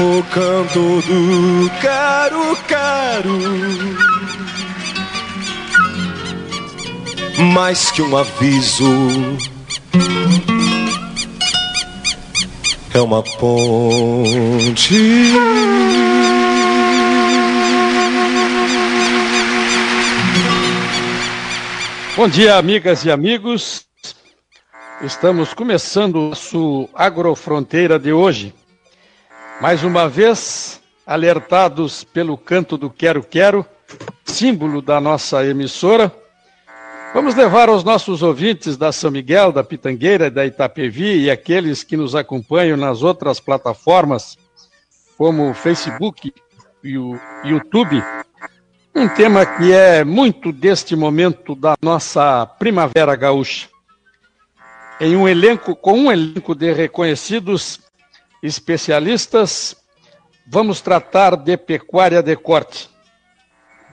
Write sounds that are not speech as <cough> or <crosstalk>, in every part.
O canto do caro caro Mais que um aviso É uma ponte Bom dia, amigas e amigos. Estamos começando o nosso Agrofronteira de hoje. Mais uma vez, alertados pelo canto do Quero Quero, símbolo da nossa emissora, vamos levar aos nossos ouvintes da São Miguel, da Pitangueira, da Itapevi e aqueles que nos acompanham nas outras plataformas, como o Facebook e o YouTube, um tema que é muito deste momento da nossa primavera gaúcha. Em um elenco, com um elenco de reconhecidos especialistas, vamos tratar de pecuária de corte.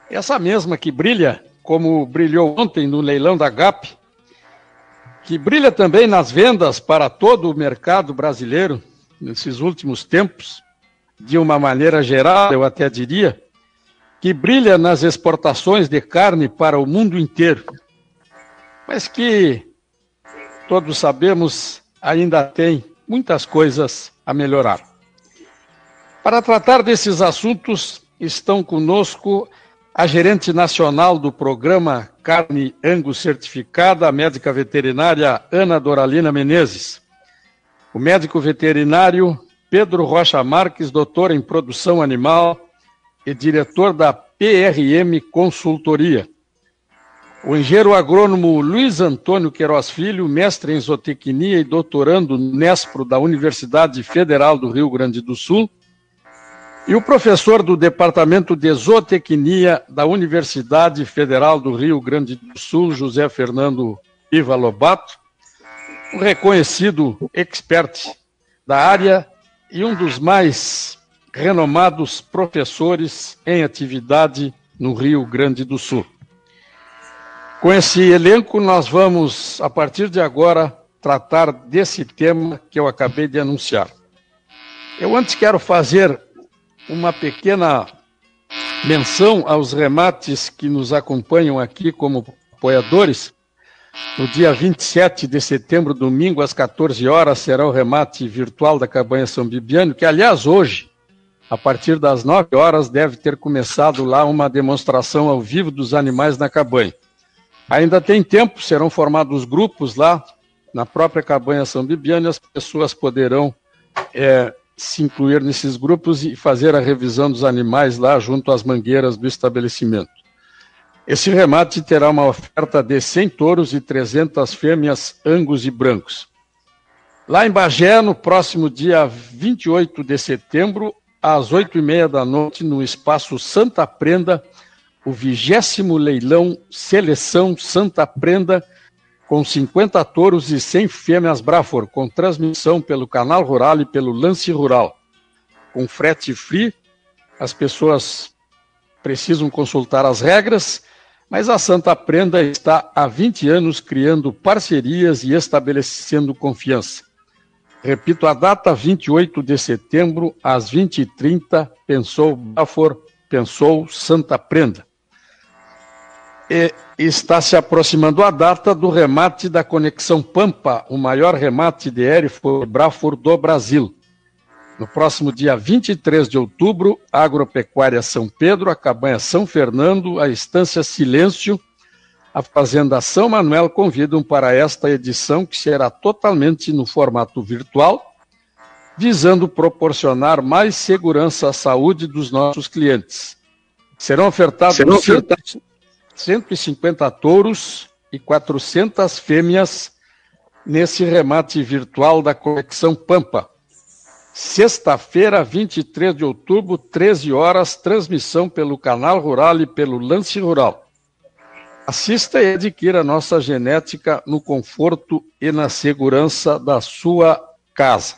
Essa mesma que brilha, como brilhou ontem no leilão da GAP, que brilha também nas vendas para todo o mercado brasileiro nesses últimos tempos, de uma maneira geral, eu até diria, que brilha nas exportações de carne para o mundo inteiro, mas que todos sabemos ainda tem muitas coisas a melhorar. Para tratar desses assuntos, estão conosco a gerente nacional do programa Carne Angus Certificada, a médica veterinária Ana Doralina Menezes. O médico veterinário Pedro Rocha Marques, doutor em produção animal e diretor da PRM Consultoria. O engenheiro agrônomo Luiz Antônio Queiroz Filho, mestre em zootecnia e doutorando Nespro da Universidade Federal do Rio Grande do Sul, e o professor do Departamento de Zootecnia da Universidade Federal do Rio Grande do Sul, José Fernando Iva Lobato, um reconhecido expert da área e um dos mais renomados professores em atividade no Rio Grande do Sul. Com esse elenco, nós vamos, a partir de agora, tratar desse tema que eu acabei de anunciar. Eu antes quero fazer uma pequena menção aos remates que nos acompanham aqui como apoiadores. No dia 27 de setembro, domingo, às 14 horas, será o remate virtual da Cabanha São Bibiano, que, aliás, hoje, a partir das 9 horas, deve ter começado lá uma demonstração ao vivo dos animais na cabanha. Ainda tem tempo, serão formados grupos lá na própria cabanha São Bibiano e as pessoas poderão é, se incluir nesses grupos e fazer a revisão dos animais lá junto às mangueiras do estabelecimento. Esse remate terá uma oferta de 100 touros e 300 fêmeas angus e brancos. Lá em Bagé, no próximo dia 28 de setembro, às oito e meia da noite, no espaço Santa Prenda, o vigésimo leilão Seleção Santa Prenda, com 50 touros e 100 fêmeas Brafor, com transmissão pelo Canal Rural e pelo Lance Rural. Com frete free, as pessoas precisam consultar as regras, mas a Santa Prenda está há 20 anos criando parcerias e estabelecendo confiança. Repito a data, 28 de setembro, às 20h30, pensou Brafor, pensou Santa Prenda e está se aproximando a data do remate da Conexão Pampa, o maior remate de Erifor do Brasil. No próximo dia 23 de outubro, a Agropecuária São Pedro, a Cabanha São Fernando, a Estância Silêncio, a Fazenda São Manuel convidam para esta edição, que será totalmente no formato virtual, visando proporcionar mais segurança à saúde dos nossos clientes. Serão ofertados Serão ofertados 150 touros e 400 fêmeas nesse remate virtual da Conexão Pampa. Sexta-feira, 23 de outubro, 13 horas, transmissão pelo Canal Rural e pelo Lance Rural. Assista e adquira nossa genética no conforto e na segurança da sua casa.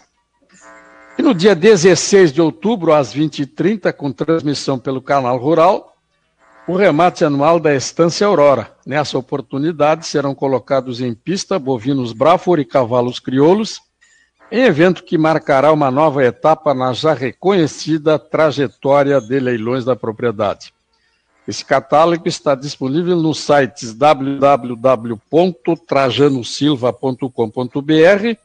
E no dia 16 de outubro, às 20h30, com transmissão pelo Canal Rural, o remate anual da Estância Aurora. Nessa oportunidade serão colocados em pista bovinos Brafor e cavalos crioulos, em evento que marcará uma nova etapa na já reconhecida trajetória de leilões da propriedade. Esse catálogo está disponível nos sites www.trajanosilva.com.br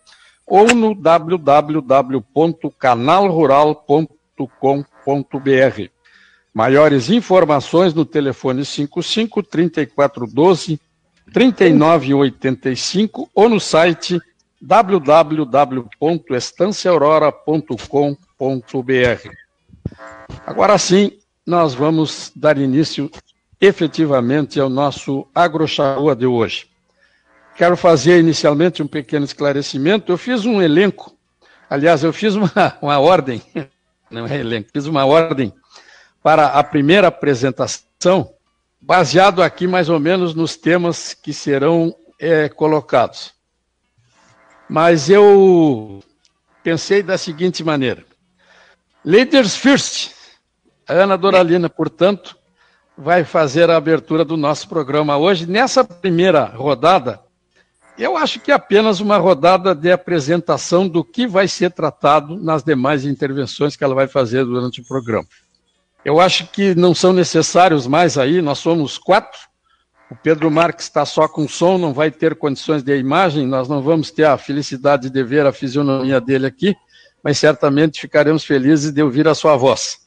ou no www.canalrural.com.br. Maiores informações no telefone 55 3412 3985 ou no site www.estanciaurora.com.br. Agora sim, nós vamos dar início efetivamente ao nosso AgroChaua de hoje. Quero fazer inicialmente um pequeno esclarecimento. Eu fiz um elenco, aliás, eu fiz uma, <laughs> uma ordem, não é elenco, fiz uma ordem para a primeira apresentação, baseado aqui mais ou menos nos temas que serão é, colocados. Mas eu pensei da seguinte maneira: Leaders First. A Ana Doralina, portanto, vai fazer a abertura do nosso programa hoje. Nessa primeira rodada, eu acho que é apenas uma rodada de apresentação do que vai ser tratado nas demais intervenções que ela vai fazer durante o programa. Eu acho que não são necessários mais aí, nós somos quatro. O Pedro Marques está só com som, não vai ter condições de imagem, nós não vamos ter a felicidade de ver a fisionomia dele aqui, mas certamente ficaremos felizes de ouvir a sua voz.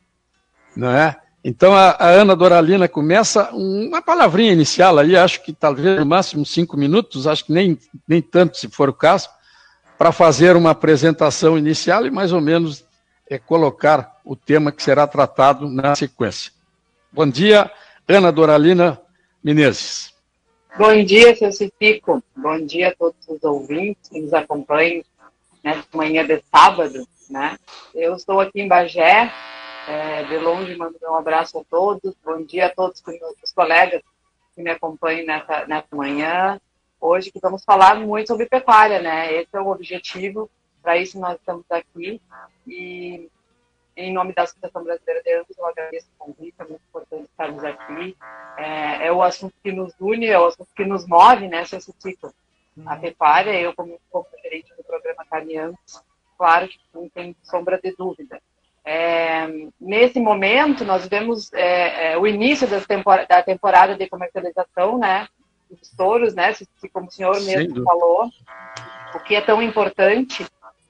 Não é? Então a, a Ana Doralina começa uma palavrinha inicial aí, acho que talvez no máximo cinco minutos, acho que nem, nem tanto se for o caso, para fazer uma apresentação inicial e mais ou menos é colocar o tema que será tratado na sequência. Bom dia, Ana Doralina Menezes. Bom dia, seu Cipico. Bom dia a todos os ouvintes que nos acompanham nesta manhã de sábado. Né? Eu estou aqui em Bagé, é, de longe mando um abraço a todos. Bom dia a todos os colegas que me acompanham nessa, nessa manhã. Hoje que vamos falar muito sobre pecuária, né? Esse é o objetivo para isso nós estamos aqui e em nome da Associação Brasileira de Ambos, eu agradeço o convite, é muito importante estarmos aqui. É, é, o assunto que nos une, é o assunto que nos move, né, seu Citico? A pecuária, eu como, como gerente do programa Caminhantes, claro que não tem sombra de dúvida. É, nesse momento, nós vemos é, é, o início tempor da temporada de comercialização, né, dos touros, né, como o senhor mesmo falou, o que é tão importante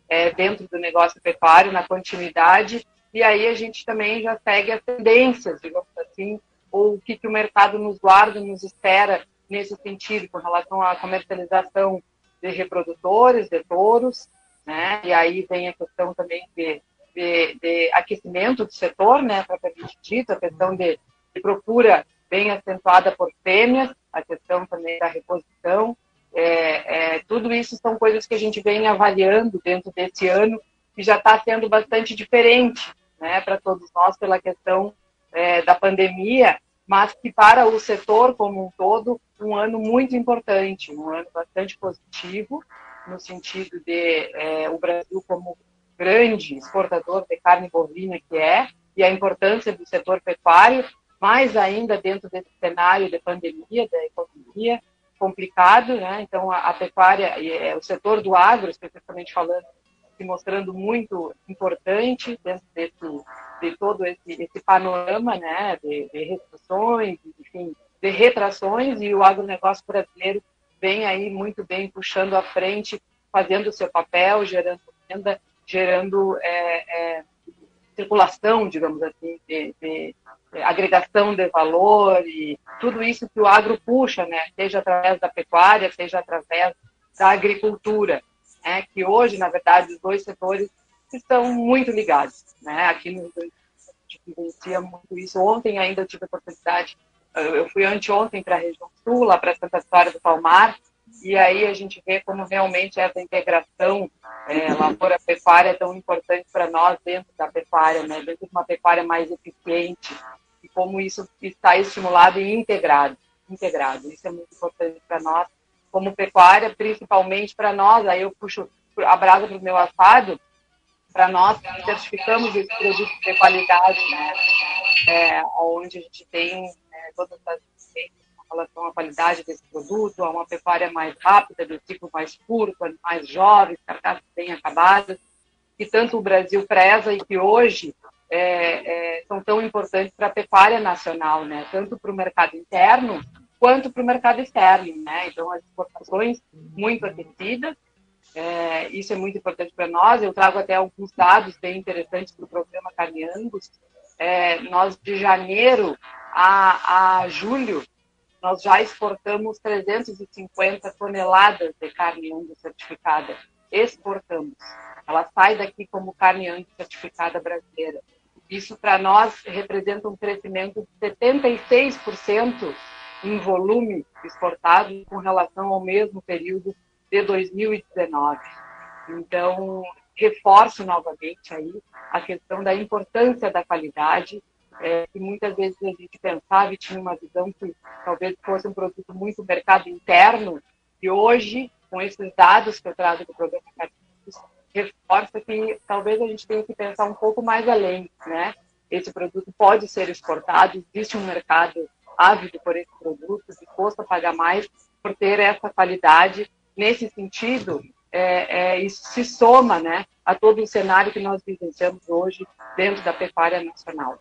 é, dentro do negócio pecuário, na continuidade, e aí a gente também já segue as tendências, digamos assim, ou o que, que o mercado nos guarda, nos espera nesse sentido, com relação à comercialização de reprodutores, de touros, né? E aí vem a questão também de, de, de aquecimento do setor, né, propriamente dito, a questão de, de procura bem acentuada por fêmeas, a questão também da reposição, é, é, tudo isso são coisas que a gente vem avaliando dentro desse ano e já está sendo bastante diferente né, para todos nós pela questão é, da pandemia, mas que para o setor como um todo, um ano muito importante, um ano bastante positivo, no sentido de é, o Brasil como grande exportador de carne bovina que é, e a importância do setor pecuário, mais ainda dentro desse cenário de pandemia, da economia, complicado, né? Então a, a pecuária e é, o setor do agro, especificamente falando, se mostrando muito importante dentro desse, de todo esse, esse panorama, né? De, de restrições, enfim, de retrações e o agronegócio brasileiro vem aí muito bem puxando à frente, fazendo o seu papel, gerando renda, gerando é, é, circulação, digamos assim, de, de agregação de valor e tudo isso que o agro puxa, né? seja através da pecuária, seja através da agricultura, né? que hoje, na verdade, os dois setores estão muito ligados. Né? Aqui no Rio vivencia muito isso. Ontem ainda eu tive a oportunidade, eu fui anteontem para a região sul, lá para Santa Vitória do Palmar, e aí a gente vê como realmente essa integração é, lavoura-pecuária é tão importante para nós dentro da pecuária, né? dentro de uma pecuária mais eficiente, e como isso está estimulado e integrado. integrado. Isso é muito importante para nós, como pecuária, principalmente para nós, aí eu puxo a brasa para o meu assado, para nós que certificamos esse produto de qualidade, né? É, onde a gente tem é, todas as relação à qualidade desse produto, a uma pecuária mais rápida, do ciclo mais curto, mais jovens, carcaças bem acabadas, que tanto o Brasil preza e que hoje é, é, são tão importantes para a pecuária nacional, né? tanto para o mercado interno quanto para o mercado externo. Né? Então, as exportações muito aquecidas, é, isso é muito importante para nós. Eu trago até alguns dados bem interessantes para o programa Carne Angus. É, nós, de janeiro a, a julho, nós já exportamos 350 toneladas de carne Angus certificada. Exportamos. Ela sai daqui como carne Angus certificada brasileira. Isso, para nós, representa um crescimento de 76% em volume exportado com relação ao mesmo período de 2019. Então, reforço novamente aí a questão da importância da qualidade, é, que muitas vezes a gente pensava e tinha uma visão que talvez fosse um produto muito mercado interno, e hoje, com esses dados que eu trago do programa reforça que talvez a gente tenha que pensar um pouco mais além, né? Esse produto pode ser exportado, existe um mercado ávido por esse produto, disposto a pagar mais por ter essa qualidade. Nesse sentido, é, é, isso se soma né, a todo o cenário que nós vivenciamos hoje dentro da pecuária nacional.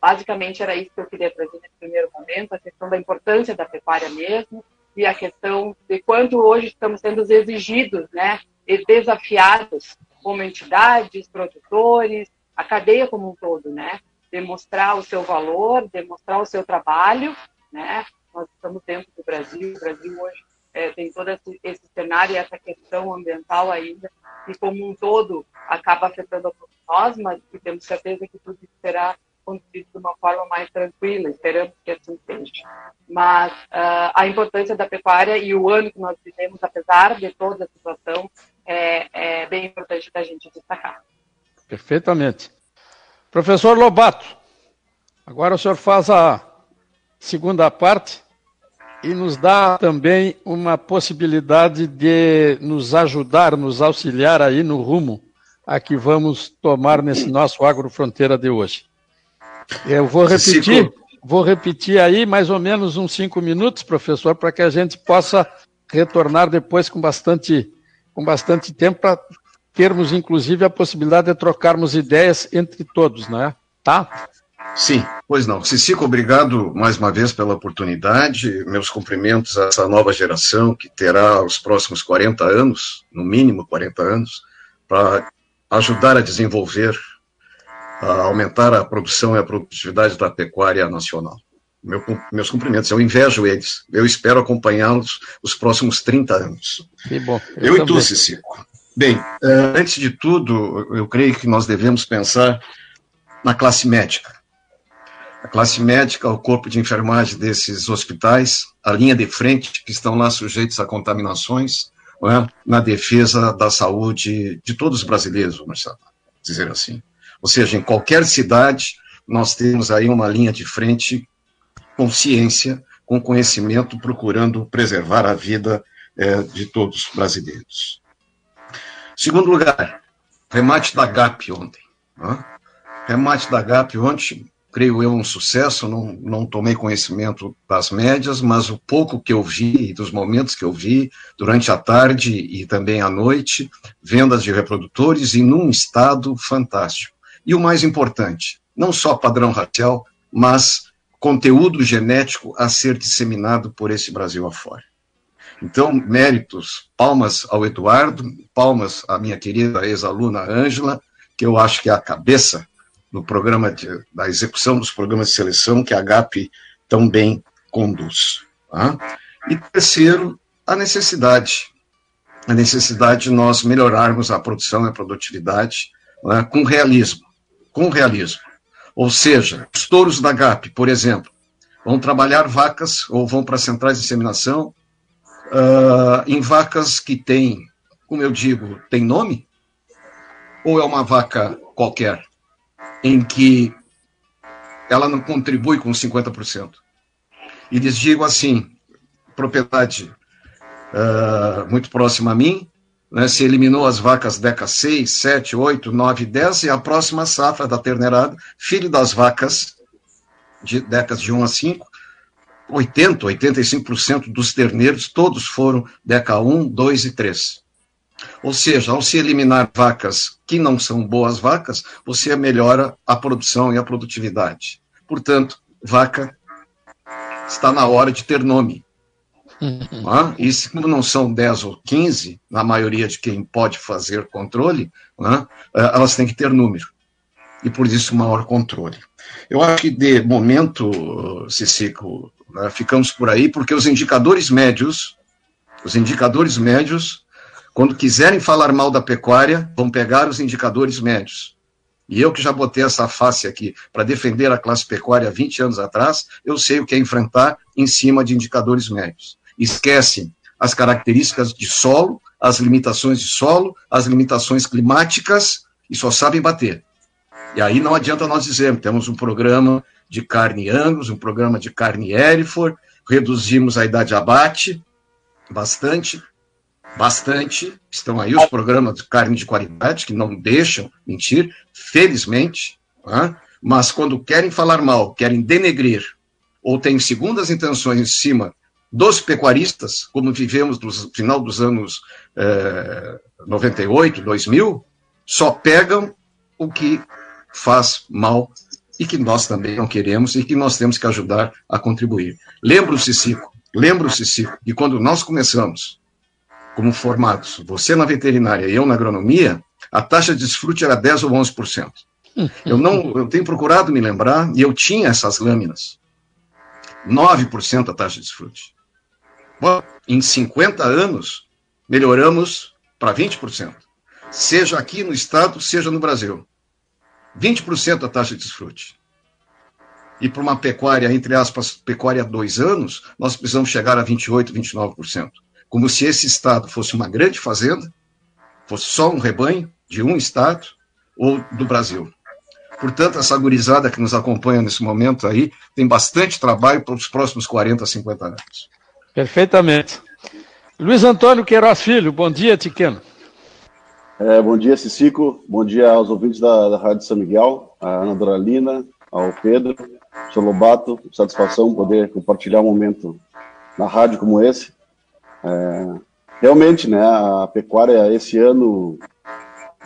Basicamente, era isso que eu queria trazer nesse primeiro momento, a questão da importância da pecuária mesmo, e a questão de quanto hoje estamos sendo exigidos né, desafiados como entidades, produtores, a cadeia como um todo, né? Demonstrar o seu valor, demonstrar o seu trabalho, né? Nós estamos dentro do Brasil, o Brasil hoje é, tem todo esse, esse, cenário e essa questão ambiental ainda, e como um todo acaba afetando a todos nós, mas que temos certeza que tudo será conduzido de uma forma mais tranquila, esperamos que assim seja. Mas uh, a importância da pecuária e o ano que nós vivemos, apesar de toda a situação, é, é bem importante da gente destacar. Perfeitamente. Professor Lobato, agora o senhor faz a segunda parte e nos dá também uma possibilidade de nos ajudar, nos auxiliar aí no rumo a que vamos tomar nesse <clears throat> nosso agrofronteira de hoje. Eu vou repetir, vou repetir aí mais ou menos uns cinco minutos, professor, para que a gente possa retornar depois com bastante, com bastante tempo para termos, inclusive, a possibilidade de trocarmos ideias entre todos, não é? Tá? Sim, pois não. Cicico, obrigado mais uma vez pela oportunidade. Meus cumprimentos a essa nova geração que terá os próximos 40 anos, no mínimo 40 anos, para ajudar a desenvolver, a aumentar a produção e a produtividade da pecuária nacional. Meu, meus cumprimentos, eu invejo eles. Eu espero acompanhá-los os próximos 30 anos. Que bom. Eu, eu e tu, Cicico. Bem, uh, antes de tudo, eu creio que nós devemos pensar na classe médica. A classe médica, o corpo de enfermagem desses hospitais, a linha de frente, que estão lá sujeitos a contaminações, é? na defesa da saúde de todos os brasileiros, vamos dizer assim. Ou seja, em qualquer cidade, nós temos aí uma linha de frente com ciência, com conhecimento, procurando preservar a vida é, de todos os brasileiros. Segundo lugar, remate da GAP ontem. Né? Remate da GAP ontem, creio eu, um sucesso. Não, não tomei conhecimento das médias, mas o pouco que eu vi, dos momentos que eu vi, durante a tarde e também à noite, vendas de reprodutores e num estado fantástico. E o mais importante, não só padrão racial, mas conteúdo genético a ser disseminado por esse Brasil afora. Então, méritos, palmas ao Eduardo, palmas à minha querida ex-aluna Ângela, que eu acho que é a cabeça do programa de, da execução dos programas de seleção que a GAP tão bem conduz. Tá? E terceiro, a necessidade, a necessidade de nós melhorarmos a produção e a produtividade né, com realismo, com realismo. Ou seja, os touros da GAP, por exemplo, vão trabalhar vacas ou vão para centrais de inseminação uh, em vacas que têm, como eu digo, tem nome? Ou é uma vaca qualquer, em que ela não contribui com 50%? E lhes digo assim, propriedade uh, muito próxima a mim, né, se eliminou as vacas DECA 6, 7, 8, 9, 10, e a próxima safra da terneirada, filho das vacas de décadas de 1 a 5, 80, 85% dos terneiros, todos foram DECA 1, 2 e 3. Ou seja, ao se eliminar vacas que não são boas vacas, você melhora a produção e a produtividade. Portanto, vaca está na hora de ter nome. Ah, e se não são 10 ou 15, na maioria de quem pode fazer controle, né, elas têm que ter número. E por isso maior controle. Eu acho que de momento, Cicico, né, ficamos por aí, porque os indicadores médios, os indicadores médios, quando quiserem falar mal da pecuária, vão pegar os indicadores médios. E eu que já botei essa face aqui para defender a classe pecuária 20 anos atrás, eu sei o que é enfrentar em cima de indicadores médios. Esquecem as características de solo, as limitações de solo, as limitações climáticas e só sabem bater. E aí não adianta nós dizermos, temos um programa de carne Angus, um programa de carne Hereford, reduzimos a idade de abate bastante, bastante. Estão aí os programas de carne de qualidade, que não deixam mentir, felizmente. Né? Mas quando querem falar mal, querem denegrir, ou têm segundas intenções em cima dos pecuaristas, como vivemos no final dos anos eh, 98, 2000, só pegam o que faz mal e que nós também não queremos e que nós temos que ajudar a contribuir. Lembro-se, Cico, lembro-se, Cico, que quando nós começamos como formados, você na veterinária e eu na agronomia, a taxa de desfrute era 10 ou 11%. Eu não, eu tenho procurado me lembrar e eu tinha essas lâminas. 9% a taxa de desfrute. Em 50 anos, melhoramos para 20%. Seja aqui no estado, seja no Brasil. 20% a taxa de desfrute. E para uma pecuária, entre aspas, pecuária dois anos, nós precisamos chegar a 28%, 29%. Como se esse estado fosse uma grande fazenda, fosse só um rebanho de um estado ou do Brasil. Portanto, essa gurizada que nos acompanha nesse momento aí tem bastante trabalho para os próximos 40, 50 anos. Perfeitamente. Luiz Antônio Queiroz Filho, bom dia, Tiqueno. É, bom dia, Cicico. Bom dia aos ouvintes da, da Rádio São Miguel, a Ana Doralina, ao Pedro, ao Lobato. Satisfação poder compartilhar um momento na rádio como esse. É, realmente, né, a pecuária esse ano,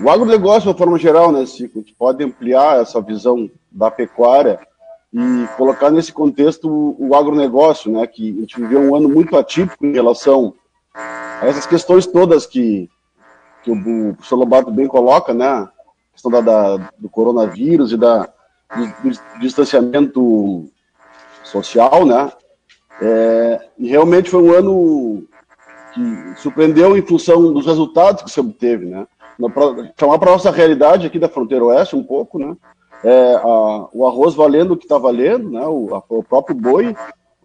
o agronegócio de uma forma geral, né, Cico, a gente pode ampliar essa visão da pecuária e colocar nesse contexto o, agronegócio, né, que a gente viveu um ano muito atípico em relação a essas questões todas que que o, professor Lobato bem coloca, né? A questão da, da, do coronavírus e da, do, do distanciamento social, né? É, e realmente foi um ano que surpreendeu em função dos resultados que se obteve, né? Chamar para a nossa realidade aqui da fronteira oeste um pouco, né? É, a, o arroz valendo o que está valendo, né? O, a, o próprio boi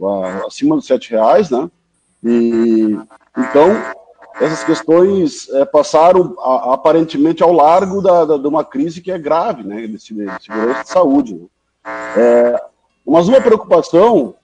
a, acima dos sete reais, né? E então essas questões é, passaram aparentemente ao largo da, da, de uma crise que é grave, né, de, segurança de saúde. Né. É, mas uma preocupação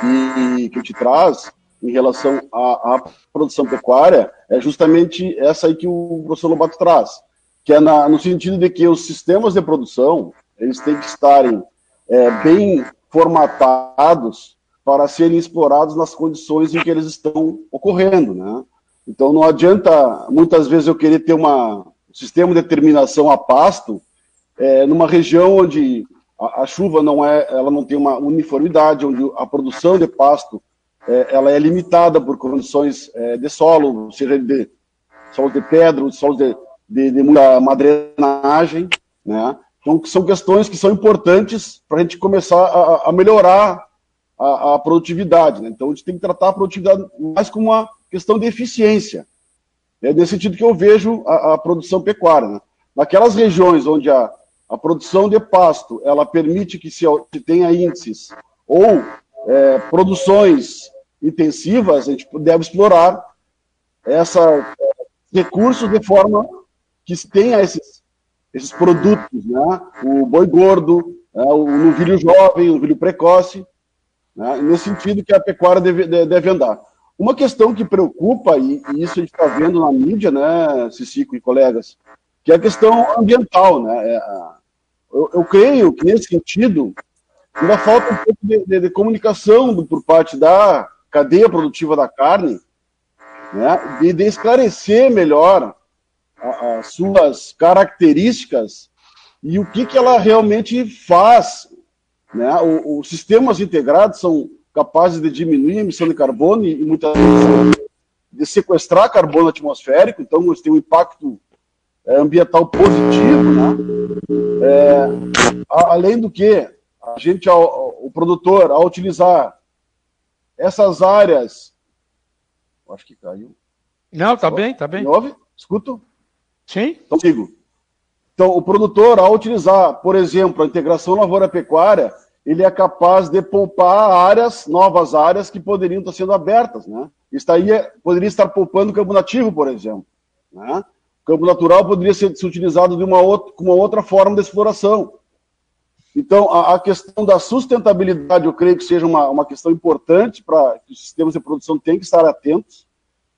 que, que te traz em relação à, produção pecuária é justamente essa aí que o professor Lobato traz, que é na, no sentido de que os sistemas de produção eles têm que estarem é, bem formatados para serem explorados nas condições em que eles estão ocorrendo, né? Então não adianta muitas vezes eu querer ter uma, um sistema de determinação a pasto é, numa região onde a, a, chuva não é, ela não tem uma uniformidade, onde a produção de pasto é, ela é limitada por condições é, de solo, seja de solo de pedra, solo de, de, de muita madrenagem, né? Então são questões que são importantes para a gente começar a, a melhorar a, a produtividade. Né? Então a gente tem que tratar a produtividade mais como uma questão de eficiência. É nesse sentido que eu vejo a, a produção pecuária. Né? Naquelas regiões onde a, a produção de pasto ela permite que se, se tenha índices ou é, produções intensivas, a gente deve explorar esses recursos de forma que tenha esses, esses produtos, né? o boi gordo, né? o novilho jovem, o novilho precoce, né? nesse sentido que a pecuária deve, deve andar. Uma questão que preocupa, e, e isso a gente está vendo na mídia, né, Cicico e colegas, que é a questão ambiental. Né? É, eu, eu, creio que, nesse sentido, Ainda falta um pouco de, de, de comunicação do, por parte da cadeia produtiva da carne, né, de, de esclarecer melhor a, as suas características e o que, que ela realmente faz. Né? O, os sistemas integrados são capazes de diminuir a emissão de carbono e, e muitas vezes de sequestrar carbono atmosférico, então eles têm um impacto é, ambiental positivo, né? É, além do que, a gente, o produtor, ao utilizar essas áreas. Acho que caiu. Não, tá bem, tá bem. Me ouve? Escuto? Sim. Então, sigo. Então, o produtor, ao utilizar, por exemplo, a integração lavoura-pecuária, ele é capaz de poupar áreas, novas áreas que poderiam estar sendo abertas, né? Estaria, poderia estar poupando campo nativo, por exemplo. Né? O campo natural poderia ser, ser utilizado de uma outra, com uma outra forma de exploração. Então, a, a, questão da sustentabilidade, eu creio que seja uma, uma questão importante para que os sistemas de produção tenham que estar atentos.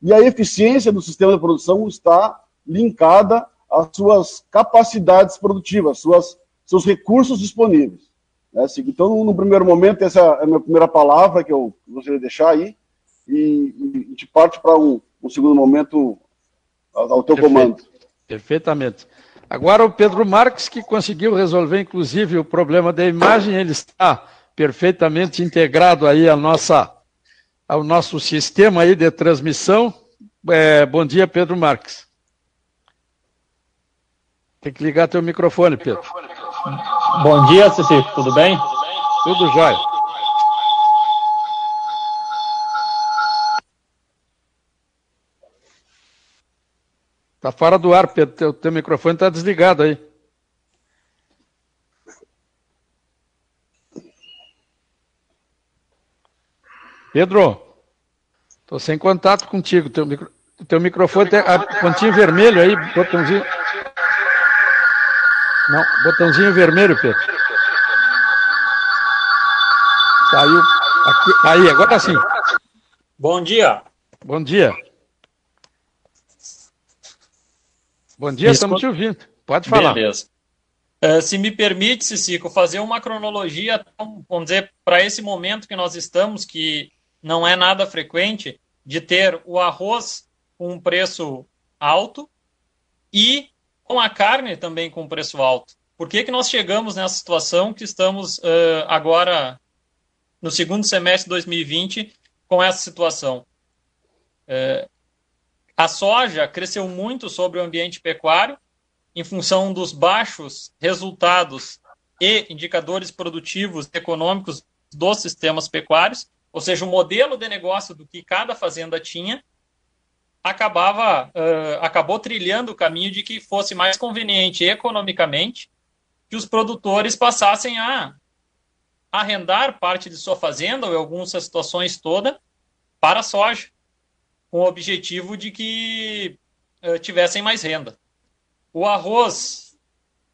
E a eficiência do sistema de produção está linkada às suas capacidades produtivas, suas, seus recursos disponíveis. Né? Então, no primeiro momento, essa é a minha primeira palavra que eu gostaria de deixar aí, e, e a gente parte para um, um, segundo momento ao, ao teu Perfeito. comando. Perfeitamente. Agora o Pedro Marques, que conseguiu resolver, inclusive, o problema da imagem, ele está perfeitamente integrado aí à nossa, ao nosso sistema aí de transmissão. É, bom dia, Pedro Marques. Tem que ligar teu microfone, Pedro. Bom dia, Ceci, tudo bem? Tudo jóia. Tá fora do ar, Pedro. Teu, teu microfone está desligado aí. Pedro, estou sem contato contigo. Teu, micro, teu microfone tem a pontinho vermelho aí, botãozinho. Não, botãozinho vermelho, Pedro. Saiu. Aqui, aí, agora sim. Bom dia. Bom dia. Bom dia, estamos te ouvindo. Pode falar. Beleza. Uh, se me permite, Cicico, fazer uma cronologia, vamos dizer, para esse momento que nós estamos, que não é nada frequente, de ter o arroz com um preço alto e a carne também com preço alto. Por que, que nós chegamos nessa situação que estamos uh, agora no segundo semestre de 2020 com essa situação? Uh, a soja cresceu muito sobre o ambiente pecuário, em função dos baixos resultados e indicadores produtivos econômicos dos sistemas pecuários, ou seja, o modelo de negócio do que cada fazenda tinha, acabava uh, acabou trilhando o caminho de que fosse mais conveniente economicamente que os produtores passassem a arrendar parte de sua fazenda ou em algumas situações toda para a soja com o objetivo de que uh, tivessem mais renda. O arroz,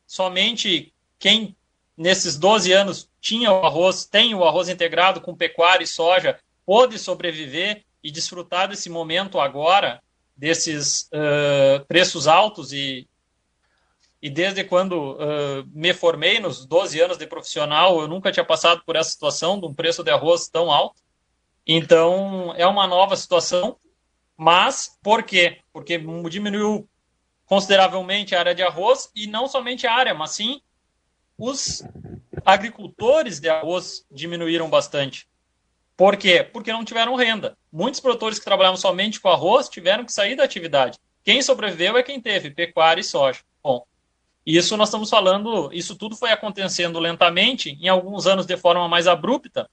somente quem nesses 12 anos tinha o arroz, tem o arroz integrado com pecuária e soja, pôde sobreviver e desfrutar desse momento agora, desses uh, preços altos e, e desde quando uh, me formei, nos 12 anos de profissional, eu nunca tinha passado por essa situação de um preço de arroz tão alto. Então, é uma nova situação mas por quê? Porque diminuiu consideravelmente a área de arroz e não somente a área, mas sim os agricultores de arroz diminuíram bastante. Por quê? Porque não tiveram renda. Muitos produtores que trabalhavam somente com arroz tiveram que sair da atividade. Quem sobreviveu é quem teve pecuária e soja. Bom, isso nós estamos falando, isso tudo foi acontecendo lentamente, em alguns anos de forma mais abrupta,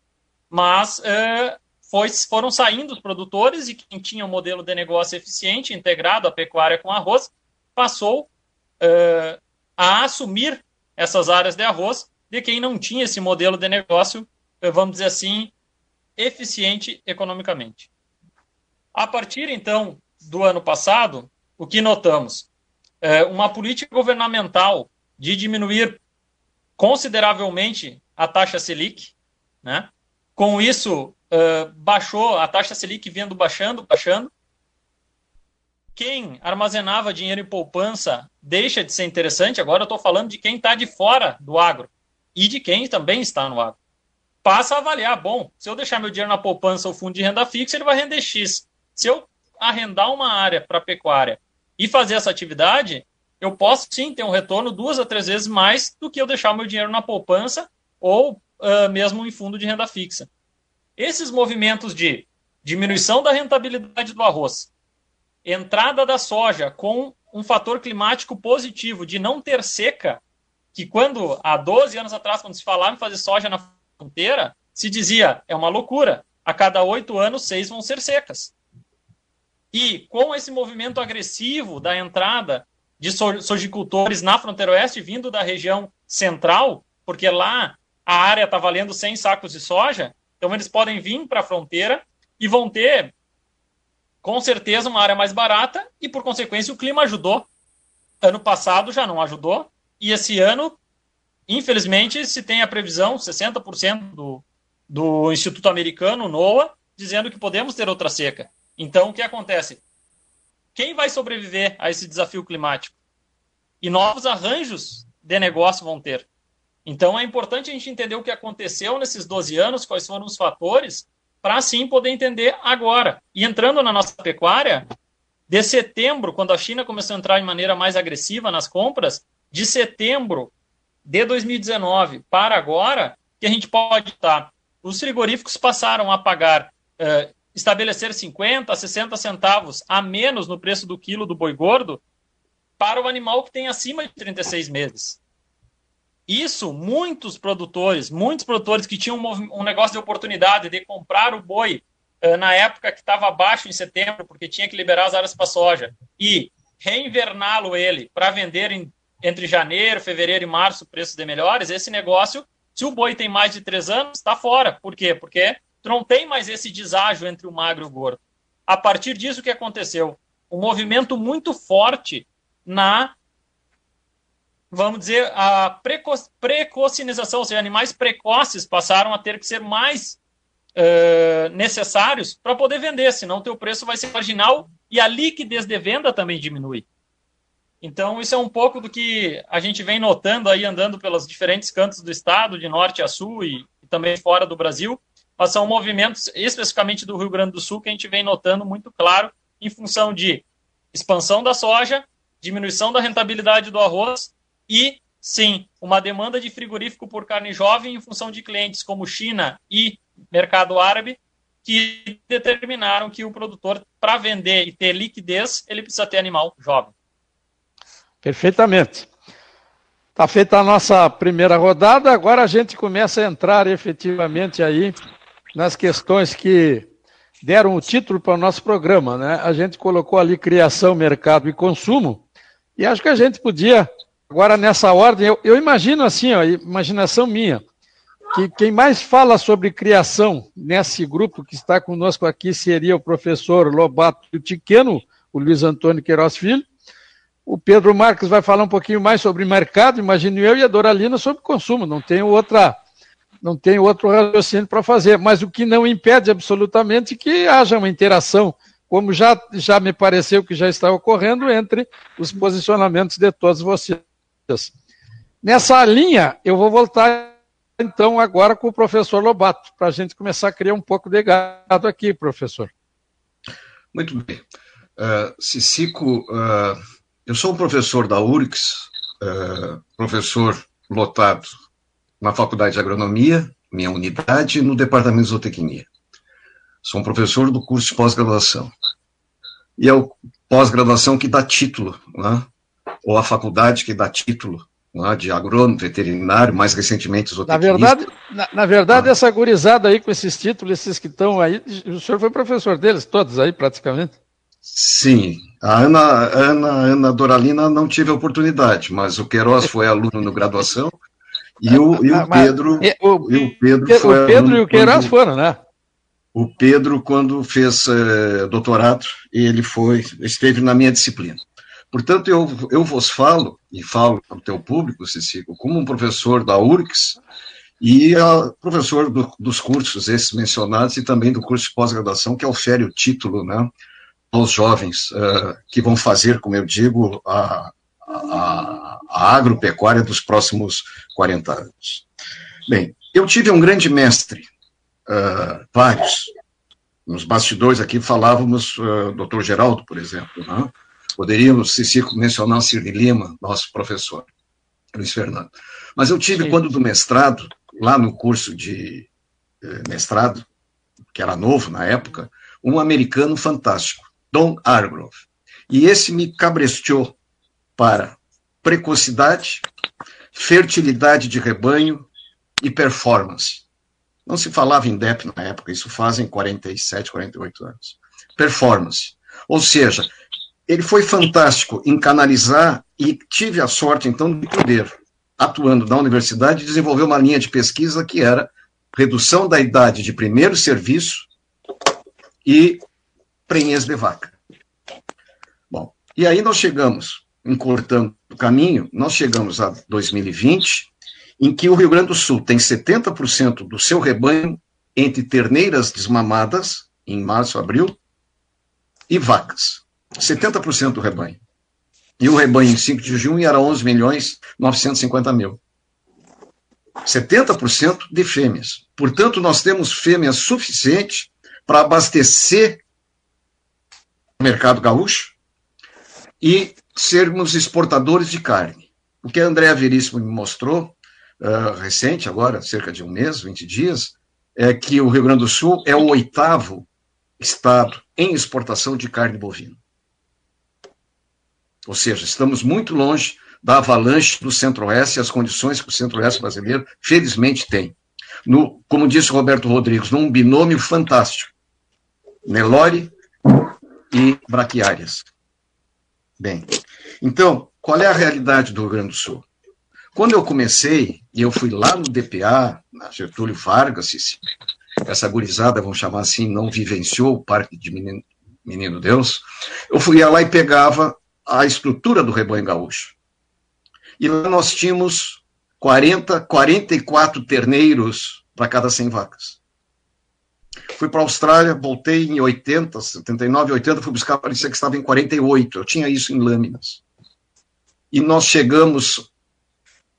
mas é, foi, foram saindo os produtores e quem tinha um modelo de negócio eficiente, integrado a pecuária com arroz, passou uh, a assumir essas áreas de arroz de quem não tinha esse modelo de negócio, uh, vamos dizer assim, eficiente economicamente. A partir, então, do ano passado, o que notamos? Uh, uma política governamental de diminuir consideravelmente a taxa Selic, né? Com isso, baixou a taxa Selic vindo baixando, baixando. Quem armazenava dinheiro em poupança deixa de ser interessante. Agora eu estou falando de quem está de fora do agro e de quem também está no agro. Passa a avaliar, bom, se eu deixar meu dinheiro na poupança ou fundo de renda fixa, ele vai render X. Se eu arrendar uma área para pecuária e fazer essa atividade, eu posso sim ter um retorno duas a três vezes mais do que eu deixar meu dinheiro na poupança ou uh, mesmo em fundo de renda fixa. Esses movimentos de diminuição da rentabilidade do arroz, entrada da soja com um fator climático positivo de não ter seca, que quando há 12 anos atrás, quando se falava em fazer soja na fronteira, se dizia é uma loucura, a cada oito anos, seis vão ser secas. E com esse movimento agressivo da entrada de sojicultores na fronteira oeste, vindo da região central, porque lá a área está valendo 100 sacos de soja, então eles podem vir para a fronteira e vão ter, com certeza, uma área mais barata e, por consequência, o clima ajudou. Ano passado já não ajudou, e esse ano, infelizmente, se tem a previsão, 60% do, do Instituto Americano, NOAA, dizendo que podemos ter outra seca. Então, o que acontece? Quem vai sobreviver a esse desafio climático? E novos arranjos de negócio vão ter. Então, é importante a gente entender o que aconteceu nesses 12 anos, quais foram os fatores, para assim poder entender agora. E entrando na nossa pecuária, de setembro, quando a China começou a entrar de maneira mais agressiva nas compras, de setembro de 2019 para agora, que a gente pode estar. Os frigoríficos passaram a pagar uh, estabelecer 50, 60 centavos a menos no preço do quilo do boi gordo para o animal que tem acima de 36 meses. Isso, muitos produtores, muitos produtores que tinham um, negócio de oportunidade de comprar o boi uh, na época que estava baixo em setembro, porque tinha que liberar as áreas para soja, e reinverná-lo ele para vender em, entre janeiro, fevereiro e março preços de melhores, esse negócio, se o boi tem mais de três anos, está fora. Por quê? Porque Tu não tem mais esse deságio entre o magro e o gordo. A partir disso, o que aconteceu? Um movimento muito forte na, vamos dizer, a preco precocinização, ou seja, animais precoces passaram a ter que ser mais uh, necessários para poder vender, senão o teu preço vai ser marginal e a liquidez de venda também diminui. Então, isso é um pouco do que a gente vem notando aí, andando pelos diferentes cantos do estado, de norte a sul e, e também fora do Brasil, mas são movimentos especificamente do Rio Grande do Sul que a gente vem notando muito claro em função de expansão da soja, diminuição da rentabilidade do arroz e, sim, uma demanda de frigorífico por carne jovem em função de clientes como China e mercado árabe que determinaram que o produtor, para vender e ter liquidez, ele precisa ter animal jovem. Perfeitamente. Está feita a nossa primeira rodada, agora a gente começa a entrar efetivamente aí nas questões que deram o título para o nosso programa, né? A gente colocou ali criação, mercado e consumo, e acho que a gente podia, agora nessa ordem, eu, eu imagino assim, ó, imaginação minha, que quem mais fala sobre criação nesse grupo que está conosco aqui seria o professor Lobato Tiqueno, o Luiz Antônio Queiroz Filho, o Pedro Marques vai falar um pouquinho mais sobre mercado, imagino eu, e a Doralina sobre consumo, não tenho outra não tem outro raciocínio para fazer, mas o que não impede absolutamente que haja uma interação, como já, já me pareceu que já está ocorrendo entre os posicionamentos de todos vocês. Nessa linha, eu vou voltar então agora com o professor Lobato, para a gente começar a criar um pouco de gado aqui, professor. Muito bem. Uh, Cicico, uh, eu sou um professor da URIX, uh, professor lotado na Faculdade de Agronomia, minha unidade, no Departamento de Zootecnia. Sou um professor do curso de pós-graduação. E é o pós-graduação que dá título, né? ou a faculdade que dá título né? de agrônomo, veterinário, mais recentemente zootecnista. Na verdade, na, na verdade ah. essa gurizada aí com esses títulos, esses que estão aí, o senhor foi professor deles, todos aí praticamente? Sim, a Ana, Ana, Ana Doralina não tive a oportunidade, mas o Queiroz foi aluno no graduação e o, e o ah, Pedro. E o, e o Pedro, foi o Pedro e o Queiroz foram, né? O Pedro, quando fez uh, doutorado, ele foi, esteve na minha disciplina. Portanto, eu, eu vos falo, e falo para o teu público, Cecílio, como um professor da URCS e uh, professor do, dos cursos esses mencionados e também do curso de pós-graduação, que ofere o título né, aos jovens uh, que vão fazer, como eu digo, a, a, a agropecuária dos próximos 40 anos. Bem, eu tive um grande mestre, uh, vários. Nos bastidores aqui falávamos, uh, doutor Geraldo, por exemplo. Né? Poderíamos, Cicico, mencionar Cirne Lima, nosso professor, Luiz Fernando. Mas eu tive, Sim. quando do mestrado, lá no curso de eh, mestrado, que era novo na época, um americano fantástico, Don Argrove. E esse me cabresteou para precocidade, fertilidade de rebanho e performance. Não se falava em DEP na época, isso fazem 47, 48 anos. Performance. Ou seja, ele foi fantástico em canalizar e tive a sorte, então, de poder, atuando na universidade, desenvolver uma linha de pesquisa que era redução da idade de primeiro serviço e prenhez de vaca. Bom, e aí nós chegamos, encurtando o caminho, nós chegamos a 2020, em que o Rio Grande do Sul tem 70% do seu rebanho entre terneiras desmamadas, em março, abril, e vacas. 70% do rebanho. E o rebanho em 5 de junho era 11 milhões 950 mil. 70% de fêmeas. Portanto, nós temos fêmeas suficientes para abastecer mercado gaúcho e sermos exportadores de carne. O que a Andréa Veríssimo me mostrou, uh, recente, agora, cerca de um mês, 20 dias, é que o Rio Grande do Sul é o oitavo estado em exportação de carne bovina. Ou seja, estamos muito longe da avalanche do Centro-Oeste e as condições que o Centro-Oeste brasileiro, felizmente, tem. No, como disse Roberto Rodrigues, num binômio fantástico. Nelore e braquiárias. Bem, então, qual é a realidade do Rio Grande do Sul? Quando eu comecei, e eu fui lá no DPA, na Getúlio Vargas, essa gurizada, vamos chamar assim, não vivenciou o Parque de Menino, Menino Deus, eu fui lá e pegava a estrutura do rebanho gaúcho. E lá nós tínhamos 40, 44 terneiros para cada 100 vacas. Fui para a Austrália, voltei em 80, 79, 80, fui buscar, parecia que estava em 48. Eu tinha isso em lâminas. E nós chegamos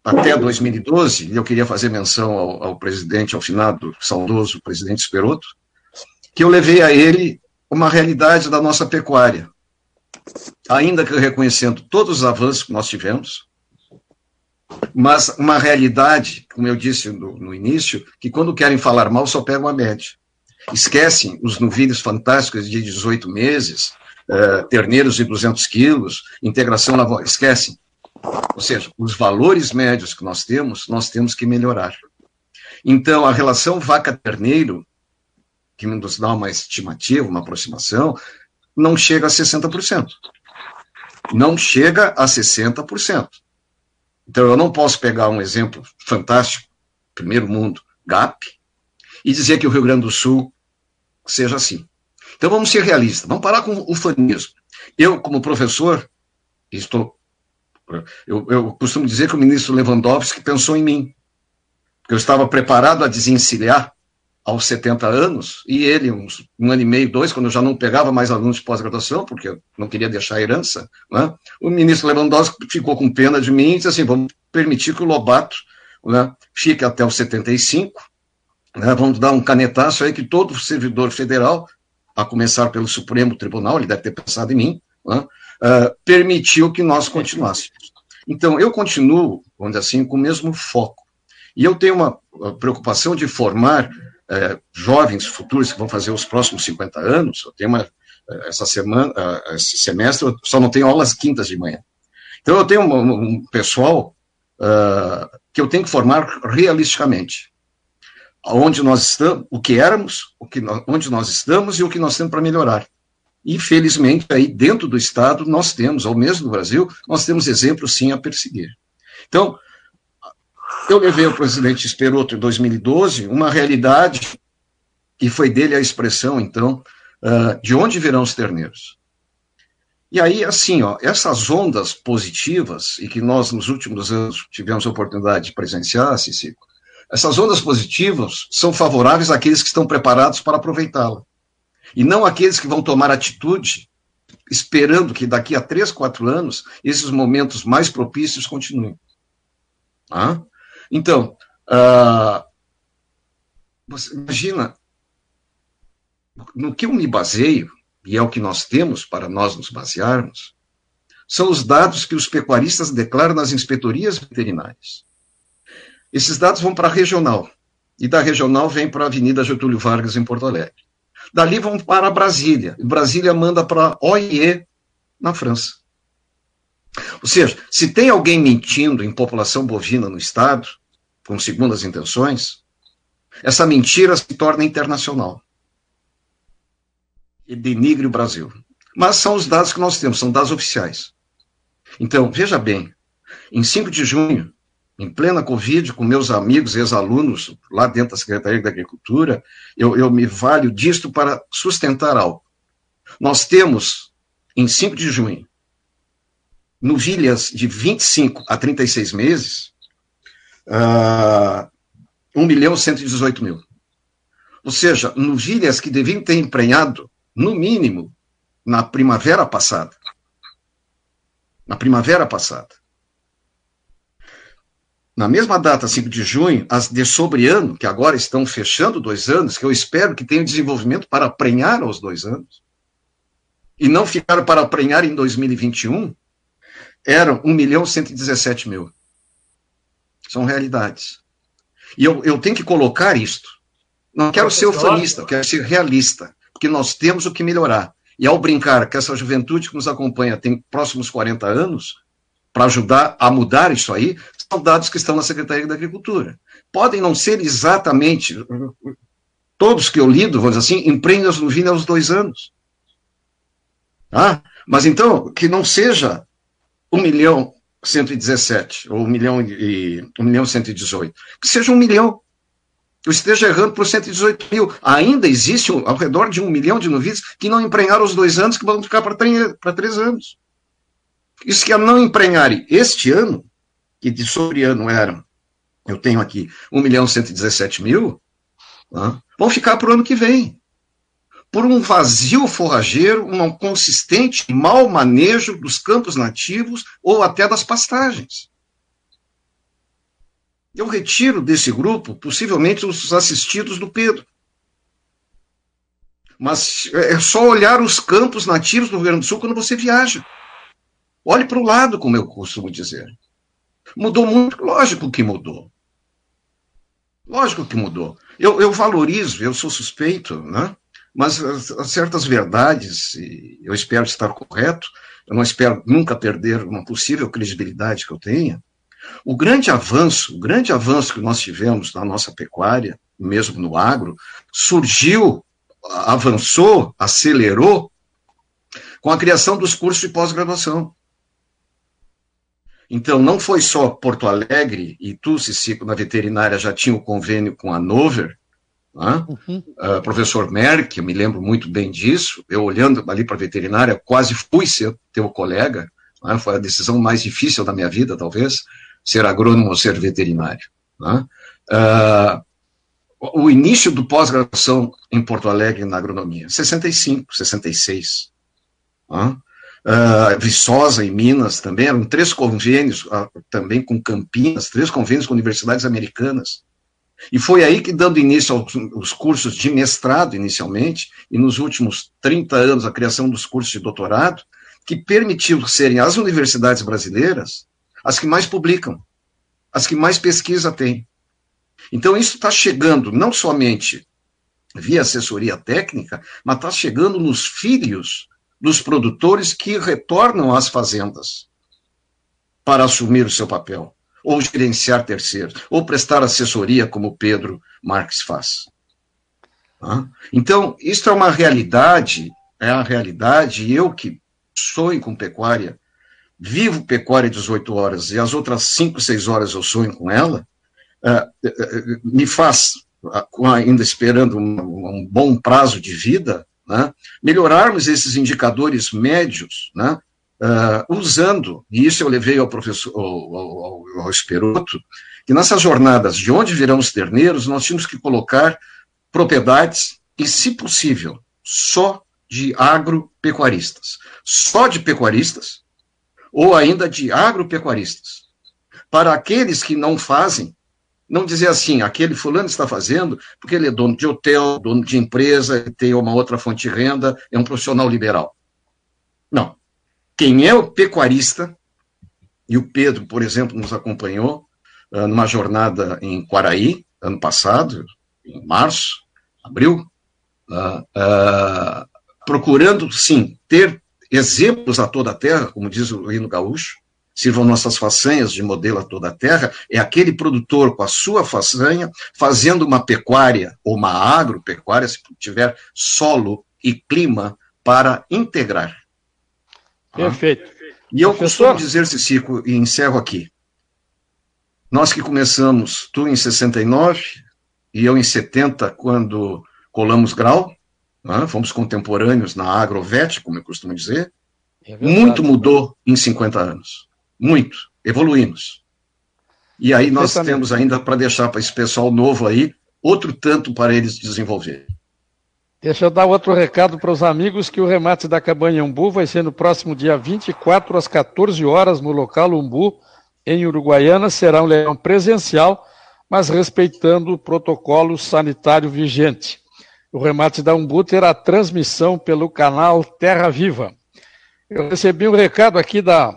até 2012, e eu queria fazer menção ao, ao presidente, ao finado, saudoso presidente Esperoto, que eu levei a ele uma realidade da nossa pecuária ainda que reconhecendo todos os avanços que nós tivemos, mas uma realidade, como eu disse no, no início, que quando querem falar mal só pegam a média. Esquecem os novilhos fantásticos de 18 meses, uh, terneiros de 200 quilos, integração lavoura, esquecem. Ou seja, os valores médios que nós temos, nós temos que melhorar. Então, a relação vaca-terneiro, que nos dá uma estimativa, uma aproximação, não chega a 60%. Não chega a 60%. Então, eu não posso pegar um exemplo fantástico, primeiro mundo, GAP, e dizer que o Rio Grande do Sul seja assim. Então, vamos ser realistas, vamos parar com o fanismo. Eu, como professor, estou. Eu, eu costumo dizer que o ministro Lewandowski pensou em mim, porque eu estava preparado a desencilhar aos 70 anos, e ele, uns, um ano e meio, dois, quando eu já não pegava mais alunos de pós-graduação, porque eu não queria deixar herança, né, o ministro Lewandowski ficou com pena de mim e disse assim: vamos permitir que o Lobato né, fique até os 75, né, vamos dar um canetaço aí que todo servidor federal, a começar pelo Supremo Tribunal, ele deve ter pensado em mim, né, uh, permitiu que nós continuássemos. Então, eu continuo, vamos dizer assim, com o mesmo foco. E eu tenho uma preocupação de formar é, jovens futuros que vão fazer os próximos 50 anos, eu tenho uma, é, essa semana, esse semestre, eu só não tenho aulas quintas de manhã. Então, eu tenho um, um pessoal uh, que eu tenho que formar realisticamente. Onde nós estamos, o que éramos, o que, onde nós estamos e o que nós temos para melhorar. E, felizmente, aí dentro do Estado, nós temos, ou mesmo no Brasil, nós temos exemplos, sim, a perseguir. Então, eu levei o presidente Esperoto em 2012 uma realidade, e foi dele a expressão, então, uh, de onde virão os terneiros. E aí, assim, ó, essas ondas positivas, e que nós nos últimos anos tivemos a oportunidade de presenciar, Cicico, essas ondas positivas são favoráveis àqueles que estão preparados para aproveitá-la. E não aqueles que vão tomar atitude esperando que daqui a três, quatro anos esses momentos mais propícios continuem. Ah? Então, uh, Você imagina, no que eu me baseio, e é o que nós temos para nós nos basearmos, são os dados que os pecuaristas declaram nas inspetorias veterinárias. Esses dados vão para a regional, e da regional vem para a Avenida Getúlio Vargas, em Porto Alegre. Dali vão para Brasília, e Brasília manda para OIE, na França. Ou seja, se tem alguém mentindo em população bovina no Estado, com segundas intenções, essa mentira se torna internacional e denigre o Brasil. Mas são os dados que nós temos, são dados oficiais. Então, veja bem, em 5 de junho, em plena Covid, com meus amigos, ex-alunos, lá dentro da Secretaria da Agricultura, eu, eu me valho disto para sustentar algo. Nós temos, em 5 de junho, novilhas de 25 a 36 meses, uh, 1 milhão 118 mil. Ou seja, novilhas que deviam ter emprenhado, no mínimo, na primavera passada. Na primavera passada. Na mesma data, 5 de junho, as de sobreano, que agora estão fechando dois anos, que eu espero que tenham desenvolvimento para prenhar aos dois anos, e não ficar para prenhar em 2021, eram 1 milhão 117 mil. São realidades. E eu, eu tenho que colocar isto. Não quero ser ufanista, quero ser realista, porque nós temos o que melhorar. E ao brincar que essa juventude que nos acompanha tem próximos 40 anos, para ajudar a mudar isso aí, são dados que estão na Secretaria da Agricultura. Podem não ser exatamente todos que eu lido, vamos dizer assim, empreendem no vinho aos dois anos. Ah, mas então, que não seja 1 milhão 117, ou 1 milhão e 1 milhão 118, que seja 1 milhão. Eu esteja errando por 118 mil. Ainda existe ao redor de 1 milhão de noviços que não emprenharam os dois anos, que vão ficar para três, três anos. Isso que é não emprenharem este ano, que de sobre ano eram, eu tenho aqui 1 milhão 117 mil, tá? vão ficar para o ano que vem por um vazio forrageiro, um consistente mau manejo dos campos nativos ou até das pastagens. Eu retiro desse grupo, possivelmente, os assistidos do Pedro. Mas é só olhar os campos nativos do Rio Grande do Sul quando você viaja. Olhe para o lado, como eu costumo dizer. Mudou muito, lógico que mudou. Lógico que mudou. Eu, eu valorizo, eu sou suspeito, né? mas certas verdades, eu espero estar correto, eu não espero nunca perder uma possível credibilidade que eu tenha. O grande avanço, o grande avanço que nós tivemos na nossa pecuária, mesmo no agro, surgiu, avançou, acelerou com a criação dos cursos de pós-graduação. Então, não foi só Porto Alegre e tu, Cicico, na veterinária, já tinha o convênio com a Nover, né? Uhum. Uh, professor Merck, eu me lembro muito bem disso, eu olhando ali para a veterinária, quase fui ser teu colega, né? foi a decisão mais difícil da minha vida, talvez, ser agrônomo ou ser veterinário. Né? Uh, o início do pós-graduação em Porto Alegre na agronomia, 65, 66. Uh, Viçosa, em Minas, também, eram três convênios, uh, também com Campinas, três convênios com universidades americanas. E foi aí que, dando início aos, aos, cursos de mestrado, inicialmente, e nos últimos 30 anos, a criação dos cursos de doutorado, que permitiu serem as universidades brasileiras as que mais publicam, as que mais pesquisa têm. Então, isso está chegando não somente via assessoria técnica, mas está chegando nos filhos dos produtores que retornam às fazendas para assumir o seu papel ou gerenciar terceiros, ou prestar assessoria, como Pedro Marques faz. Então, isso é uma realidade, é a realidade, eu que sonho com pecuária, vivo pecuária 18 horas, e as outras 5, 6 horas eu sonho com ela, é, é, é, me faz, ainda esperando um bom prazo de vida, né, melhorarmos esses indicadores médios, né, uh, usando, e isso eu levei ao professor, ao, ao, ao Esperoto, que nessas jornadas de onde virão os terneiros, nós tínhamos que colocar propriedades, e, se possível, só de agropecuaristas. Só de pecuaristas, ou ainda de agropecuaristas. Para aqueles que não fazem, Não dizer assim, aquele fulano está fazendo porque ele é dono de hotel, dono de empresa, tem uma outra fonte de renda, é um profissional liberal. Não. Quem é o pecuarista, e o Pedro, por exemplo, nos acompanhou uh, numa jornada em Quaraí, ano passado, em março, abril, uh, uh, procurando, sim, ter exemplos a toda a terra, como diz o hino gaúcho, sirvam nossas façanhas de modelo a toda a terra, é aquele produtor com a sua façanha fazendo uma pecuária ou uma agropecuária, se tiver solo e clima, para integrar. Tá? Perfeito. E eu Professor? costumo dizer, Cicico, e encerro aqui, nós que começamos, tu em 69 e eu em 70, quando colamos grau, né, fomos contemporâneos na Agrovet, como eu costumo dizer, é muito mudou em 50 anos. Muito. Evoluímos. E aí nós temos ainda para deixar para esse pessoal novo aí outro tanto para eles desenvolver. Deixa eu dar outro recado para os amigos que o remate da Cabanha Umbu vai ser no próximo dia 24 às 14 horas no local Umbu, em Uruguaiana. Será um leilão presencial, mas respeitando o protocolo sanitário vigente. O remate da Umbu terá transmissão pelo canal Terra Viva. Eu recebi um recado aqui da,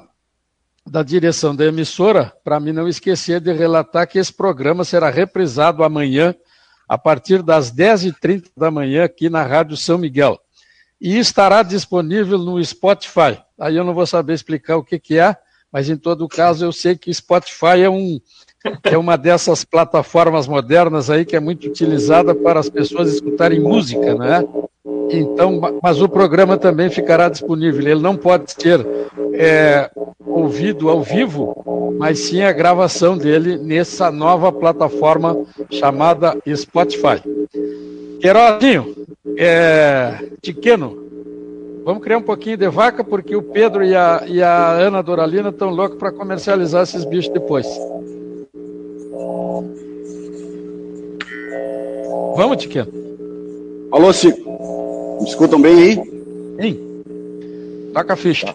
da direção da emissora, para mim não esquecer de relatar que esse programa será reprisado amanhã, a partir das 10h30 da manhã, aqui na Rádio São Miguel. E estará disponível no Spotify. Aí eu não vou saber explicar o que, que é, mas em todo caso eu sei que Spotify é um, é uma dessas plataformas modernas aí que é muito utilizada para as pessoas escutarem música, né? Então, mas o programa também ficará disponível. Ele não pode ser é, ouvido ao vivo, mas sim a gravação dele nessa nova plataforma chamada Spotify. Queirozinho, é, Tiqueno, vamos criar um pouquinho de vaca, porque o Pedro e a, e a Ana Doralina estão loucos para comercializar esses bichos depois. Vamos, Tiquinho. Alô, Cico. Me escutam bem aí? Sim. Taca a ficha.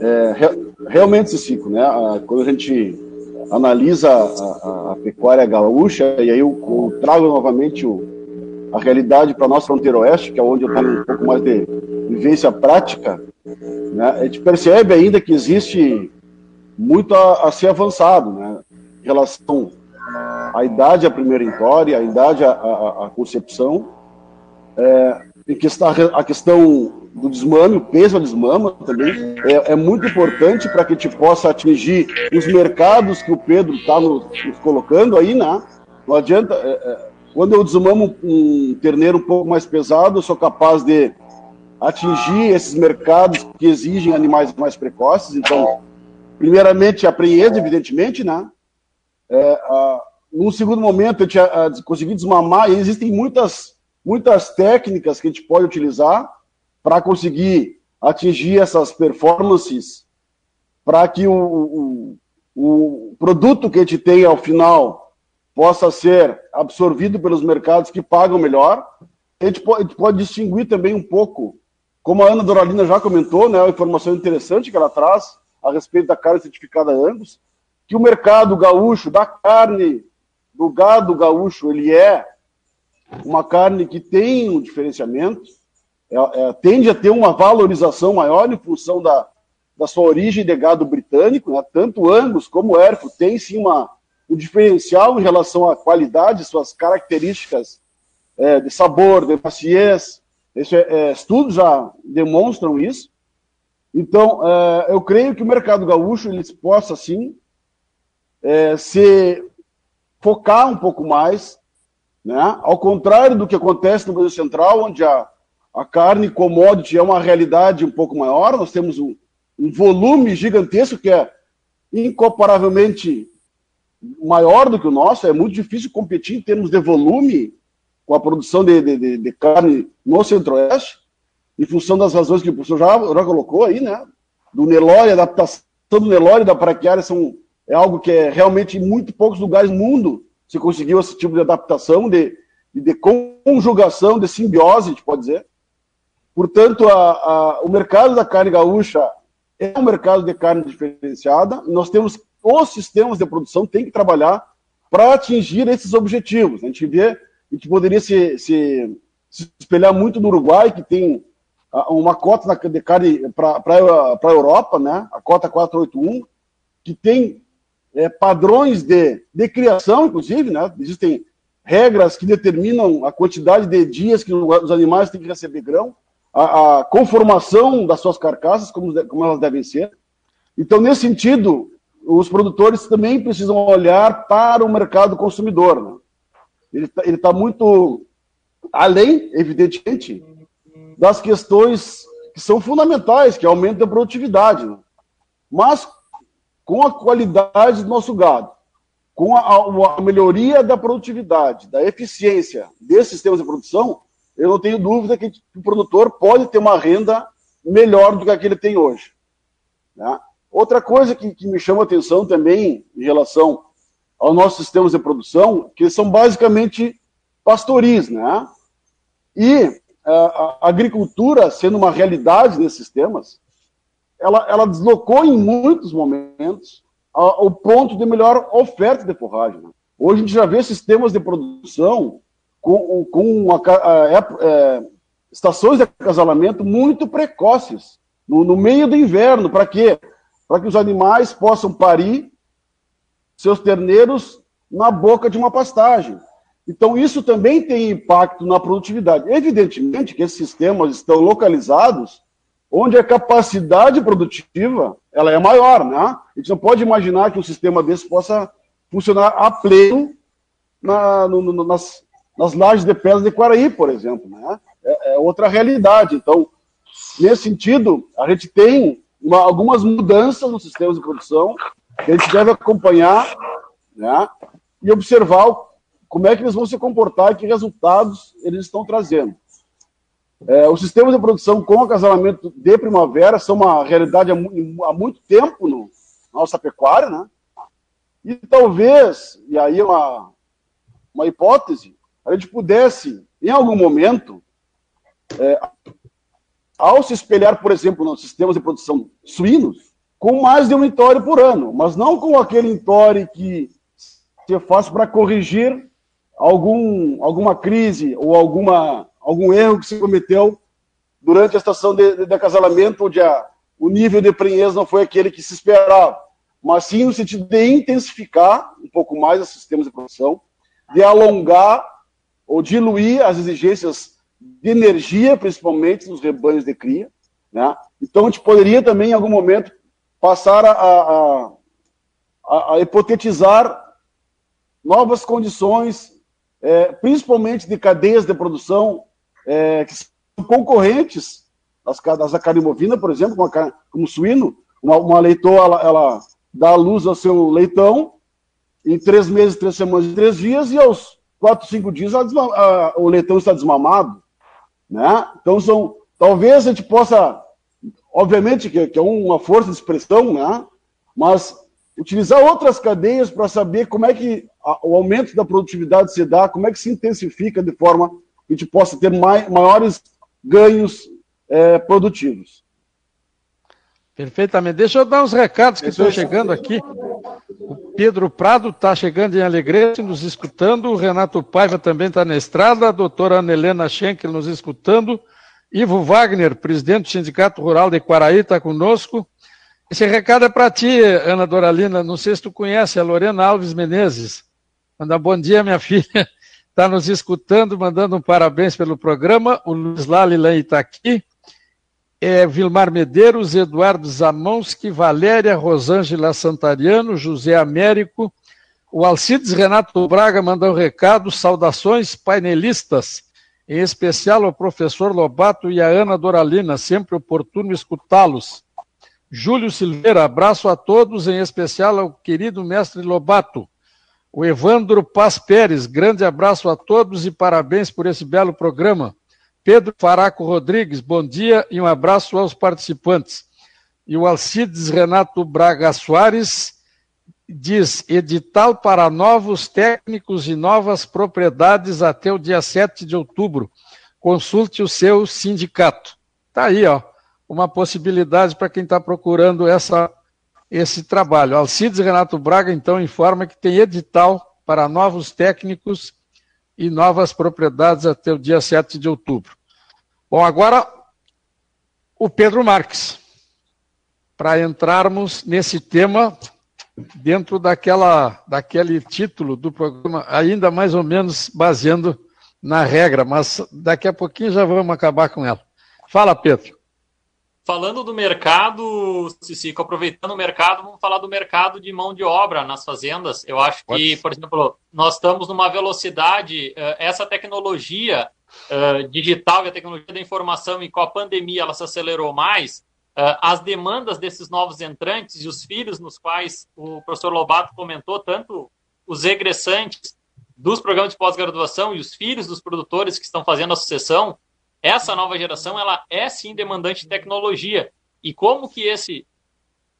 É, re, realmente, Cico, né? Quando a gente analisa a, a, a pecuária gaúcha, e aí eu, eu trago novamente o, a realidade para a nossa fronteira oeste, que é onde eu tenho um pouco mais de vivência prática, né? a gente percebe ainda que existe muito a, a ser avançado, né? Em relação à idade a primeira entória, a idade a, a, a concepção, é, que está a questão do desmame, o peso da desmama também é, é muito importante para que a gente possa atingir os mercados que o Pedro está nos, nos, colocando aí, né? Não adianta. É, é, quando eu desmamo um terneiro um pouco mais pesado, eu sou capaz de atingir esses mercados que exigem animais mais precoces. Então, primeiramente, a evidentemente, né? É, a, num segundo momento, eu tinha consegui desmamar, e existem muitas, muitas técnicas que a gente pode utilizar para conseguir atingir essas performances, para que o, o, o produto que a gente tem ao final possa ser absorvido pelos mercados que pagam melhor. A gente pode, a gente pode distinguir também um pouco, como a Ana Doralina já comentou, né, uma informação interessante que ela traz a respeito da carne certificada Angus, que o mercado gaúcho da carne do gado gaúcho, ele é uma carne que tem um diferenciamento, é, é, tende a ter uma valorização maior em função da, da sua origem de gado britânico, né? tanto Angus como Erfo tem sim uma, um diferencial em relação à qualidade, suas características é, de sabor, de maciez, esse, é, estudos já demonstram isso. Então, é, eu creio que o mercado gaúcho ele possa, sim, é, se focar um pouco mais, né? ao contrário do que acontece no Brasil Central, onde a, a carne commodity é uma realidade um pouco maior, nós temos um, um volume gigantesco que é incomparavelmente maior do que o nosso, é muito difícil competir em termos de volume com a produção de, de, de carne no Centro-Oeste, em função das razões que o professor já, já colocou aí, né? Do Nelore, adaptação do Nelore da braquiária são é algo que é realmente em muito poucos lugares no mundo se conseguiu esse tipo de adaptação, de, de conjugação, de simbiose, a gente pode dizer. Portanto, a, a, o mercado da carne gaúcha é um mercado de carne diferenciada. Nós temos os sistemas de produção tem que trabalhar para atingir esses objetivos. A gente vê que poderia se, se, se espelhar muito no Uruguai, que tem uma cota de carne para a Europa, né? a cota 481, que tem é, padrões de, de criação, inclusive, né? existem regras que determinam a quantidade de dias que os animais têm que receber grão, a, a conformação das suas carcaças, como, como elas devem ser. Então, nesse sentido, os produtores também precisam olhar para o mercado consumidor. Né? Ele está tá muito além, evidentemente, das questões que são fundamentais, que aumentam a produtividade. Né? Mas com a qualidade do nosso gado, com a, a, melhoria da produtividade, da eficiência desses sistemas de produção, eu não tenho dúvida que o produtor pode ter uma renda melhor do que a que ele tem hoje. Né? Outra coisa que, que me chama atenção também em relação aos nossos sistemas de produção, que são basicamente pastoris, né? E a, a agricultura, sendo uma realidade nesses sistemas, ela, ela deslocou em muitos momentos o ponto de melhor oferta de forragem. Né? Hoje a gente já vê sistemas de produção com, com a, a, é, estações de acasalamento muito precoces, no, no meio do inverno. Para quê? Para que os animais possam parir seus terneiros na boca de uma pastagem. Então, isso também tem impacto na produtividade. Evidentemente que esses sistemas estão localizados onde a capacidade produtiva ela é maior, né? A gente não pode imaginar que um sistema desse possa funcionar a pleno na, no, no, nas, nas lajes de pedras de Quaraí, por exemplo, né? É, é, outra realidade. Então, nesse sentido, a gente tem uma, algumas mudanças nos sistemas de produção que a gente deve acompanhar né? e observar como é que eles vão se comportar e que resultados eles estão trazendo. É, os sistemas de produção com acasalamento de primavera são uma realidade há, há muito tempo no, nossa pecuária, né? E talvez, e aí é uma, uma hipótese, a gente pudesse, em algum momento, é, ao se espelhar, por exemplo, nos sistemas de produção suínos, com mais de um entore por ano, mas não com aquele entore que se faz para corrigir algum, alguma crise ou alguma, algum erro que se cometeu durante a estação de, de, de acasalamento, onde a, o nível de prenhez não foi aquele que se esperava, mas sim no sentido de intensificar um pouco mais os sistemas de produção, de alongar ou diluir as exigências de energia, principalmente nos rebanhos de cria. Né? Então, a gente poderia também, em algum momento, passar a, a, a, a hipotetizar novas condições é, principalmente de cadeias de produção é, que são concorrentes das, das da por exemplo, como, como suíno, uma, uma leitoa, ela, ela dá luz ao seu leitão em três meses, três semanas três dias, e aos quatro, cinco dias a, a, o leitão está desmamado. Né? Então, são, talvez a gente possa, obviamente que, que é uma força de expressão, né? mas utilizar outras cadeias para saber como é que o aumento da produtividade se dá, como é que se intensifica de forma a gente possa ter mai, maiores ganhos é, produtivos. Perfeitamente. Deixa eu dar uns recados que estão chegando aqui. O Pedro Prado está chegando em Alegrete, nos escutando. O Renato Paiva também está na estrada. A doutora Ana Helena Schenkel nos escutando. Ivo Wagner, presidente do Sindicato Rural de Quaraí, está conosco. Esse recado é para ti, Ana Doralina. Não sei se tu conhece a Lorena Alves Menezes. Manda bom dia, minha <laughs> filha. Está nos escutando, mandando um parabéns pelo programa. O Luiz Lalilan está aqui. É, Vilmar Medeiros, Eduardo Zamonski, Valéria Rosângela Santariano, José Américo. O Alcides Renato Braga mandou um recado. Saudações painelistas, em especial ao professor Lobato e a Ana Doralina. Sempre oportuno escutá-los. Júlio Silveira, abraço a todos, em especial ao querido mestre Lobato. O Evandro Paz Pérez, grande abraço a todos e parabéns por esse belo programa. Pedro Faraco Rodrigues, bom dia e um abraço aos participantes. E o Alcides Renato Braga Soares diz: edital para novos técnicos e novas propriedades até o dia 7 de outubro. Consulte o seu sindicato. Tá aí, ó uma possibilidade para quem está procurando essa, esse trabalho. Alcides Renato Braga, então, informa que tem edital para novos técnicos e novas propriedades até o dia 7 de outubro. Bom, agora o Pedro Marques, para entrarmos nesse tema dentro daquela, daquele título do programa, ainda mais ou menos baseando na regra, mas daqui a pouquinho já vamos acabar com ela. Fala, Pedro. Falando do mercado, Cicico, aproveitando o mercado, vamos falar do mercado de mão de obra nas fazendas. Eu acho que, por exemplo, nós estamos numa velocidade, eh, essa tecnologia eh, digital e a tecnologia da informação, e com a pandemia ela se acelerou mais, eh, as demandas desses novos entrantes e os filhos nos quais o professor Lobato comentou, tanto os egressantes dos programas de pós-graduação e os filhos dos produtores que estão fazendo a sucessão, essa nova geração ela é sim demandante de tecnologia. E como que esse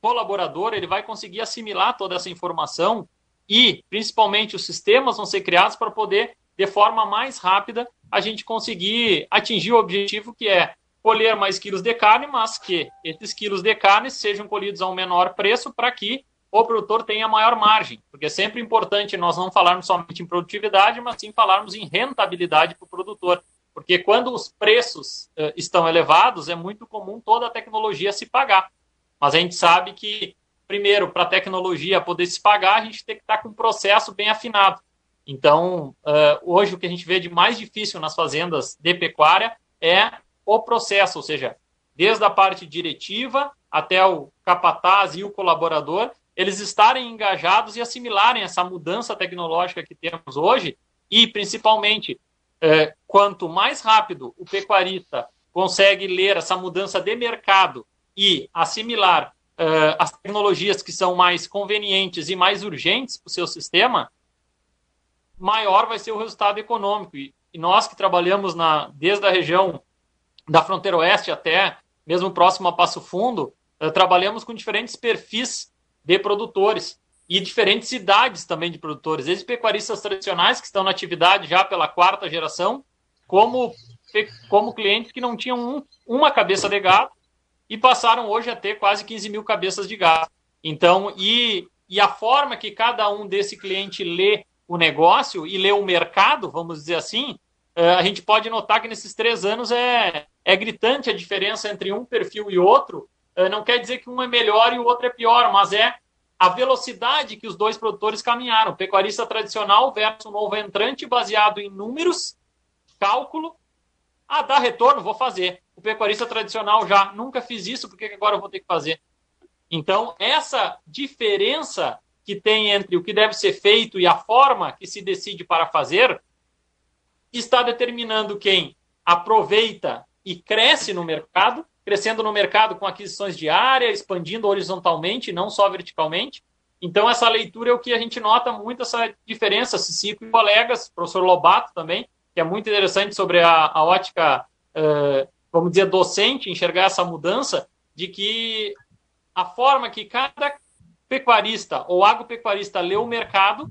colaborador ele vai conseguir assimilar toda essa informação e, principalmente, os sistemas vão ser criados para poder, de forma mais rápida, a gente conseguir atingir o objetivo que é colher mais quilos de carne, mas que esses quilos de carne sejam colhidos a um menor preço para que o produtor tenha maior margem, porque é sempre importante nós não falarmos somente em produtividade, mas sim falarmos em rentabilidade para o produtor. Porque quando os preços uh, estão elevados, é muito comum toda a tecnologia se pagar. Mas a gente sabe que, primeiro, para a tecnologia poder se pagar, a gente tem que estar tá com um processo bem afinado. Então, uh, hoje, o que a gente vê de mais difícil nas fazendas de pecuária é o processo, ou seja, desde a parte diretiva até o capataz e o colaborador, eles estarem engajados e assimilarem essa mudança tecnológica que temos hoje e, principalmente, é, quanto mais rápido o pecuarista consegue ler essa mudança de mercado e assimilar é, as tecnologias que são mais convenientes e mais urgentes para o seu sistema, maior vai ser o resultado econômico. E, e nós que trabalhamos na, desde a região da fronteira oeste até mesmo próximo a Passo Fundo, é, trabalhamos com diferentes perfis de produtores e diferentes idades também de produtores, desde pecuaristas tradicionais que estão na atividade já pela quarta geração, como, como clientes que não tinham um, uma cabeça de gado e passaram hoje a ter quase 15 mil cabeças de gado. Então, e, e a forma que cada um desse cliente lê o negócio e lê o mercado, vamos dizer assim, eh, a gente pode notar que nesses três anos é, é gritante a diferença entre um perfil e outro. Eh, não quer dizer que um é melhor e o outro é pior, mas é a velocidade que os dois produtores caminharam. Pecuarista tradicional versus novo entrante, baseado em números, cálculo. Ah, dá retorno, vou fazer. O pecuarista tradicional já nunca fiz isso, porque agora eu vou ter que fazer? Então, essa diferença que tem entre o que deve ser feito e a forma que se decide para fazer está determinando quem aproveita e cresce no mercado crescendo no mercado com aquisições de área, expandindo horizontalmente, não só verticalmente. Então, essa leitura é o que a gente nota muito, essa diferença, Cicico e colegas, professor Lobato também, que é muito interessante sobre a, a ótica, uh, vamos dizer, docente, enxergar essa mudança, de que a forma que cada pecuarista ou agropecuarista lê o mercado,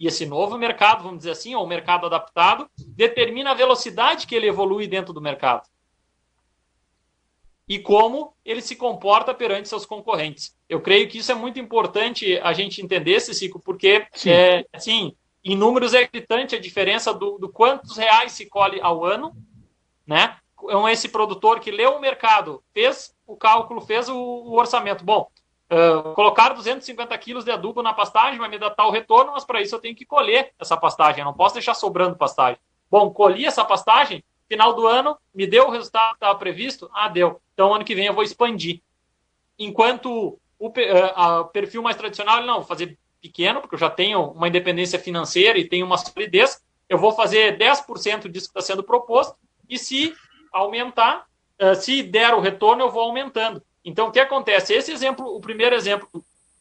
e esse novo mercado, vamos dizer assim, ou mercado adaptado, determina a velocidade que ele evolui dentro do mercado e como ele se comporta perante seus concorrentes. Eu creio que isso é muito importante a gente entender ciclo, porque, Sim. é, assim, em números é gritante a diferença do, do quantos reais se colhe ao ano, né? Então, esse produtor que leu o mercado, fez o cálculo, fez o, o orçamento. Bom, uh, colocar 250 quilos de adubo na pastagem vai me dar tal retorno, mas para isso eu tenho que colher essa pastagem, eu não posso deixar sobrando pastagem. Bom, colhi essa pastagem, final do ano, me deu o resultado que estava previsto? Ah, deu. Então, ano que vem eu vou expandir. Enquanto o eh, a, perfil mais tradicional, não, vou fazer pequeno, porque eu já tenho uma independência financeira e tenho uma solidez, eu vou fazer 10% disso que está sendo proposto, e se aumentar, uh, se der o retorno, eu vou aumentando. Então, o que acontece? Esse exemplo, o primeiro exemplo,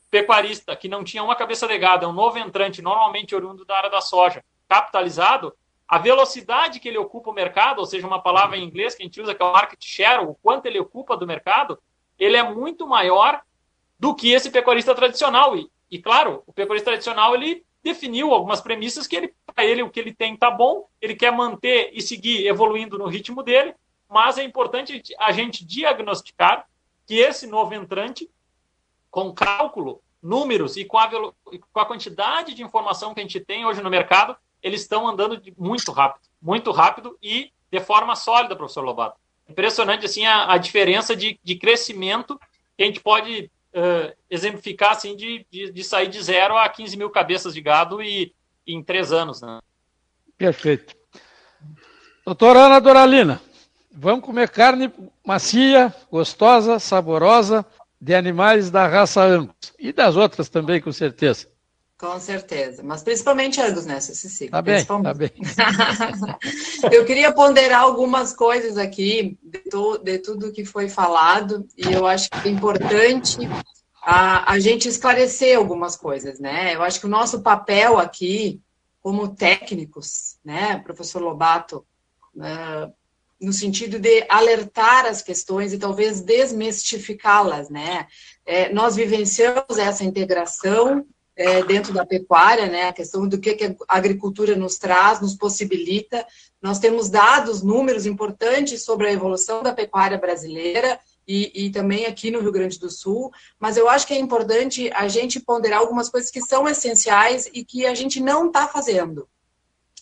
pecuarista que não tinha uma cabeça legada, é um novo entrante, normalmente oriundo da área da soja, capitalizado, a velocidade que ele ocupa o mercado, ou seja, uma palavra em inglês que a gente usa que é o market share, o quanto ele ocupa do mercado, ele é muito maior do que esse pecuarista tradicional. E, e claro, o pecuarista tradicional ele definiu algumas premissas que ele para ele o que ele tem está bom, ele quer manter e seguir evoluindo no ritmo dele, mas é importante a gente diagnosticar que esse novo entrante com cálculo números e com a, com a quantidade de informação que a gente tem hoje no mercado, eles estão andando muito rápido, muito rápido e de forma sólida, professor Lobato. Impressionante assim a, a diferença de, de crescimento que a gente pode uh, exemplificar assim de, de, de, sair de zero a 15 mil cabeças de gado e, em três anos. Né? Perfeito. Doutora Ana Doralina, vamos comer carne macia, gostosa, saborosa, de animais da raça Angus. E das outras também, com certeza. Com certeza, mas principalmente Angus, né, Ceci? Tá bem, tá bem. <laughs> eu queria ponderar algumas coisas aqui de, to, de, tudo que foi falado e eu acho que é importante a, a gente esclarecer algumas coisas, né? Eu acho que o nosso papel aqui, como técnicos, né, professor Lobato, uh, no sentido de alertar as questões e talvez desmistificá-las, né? É, nós vivenciamos essa integração é, dentro da pecuária, né, a questão do que, que a agricultura nos traz, nos possibilita. Nós temos dados, números importantes sobre a evolução da pecuária brasileira e, e, também aqui no Rio Grande do Sul, mas eu acho que é importante a gente ponderar algumas coisas que são essenciais e que a gente não está fazendo,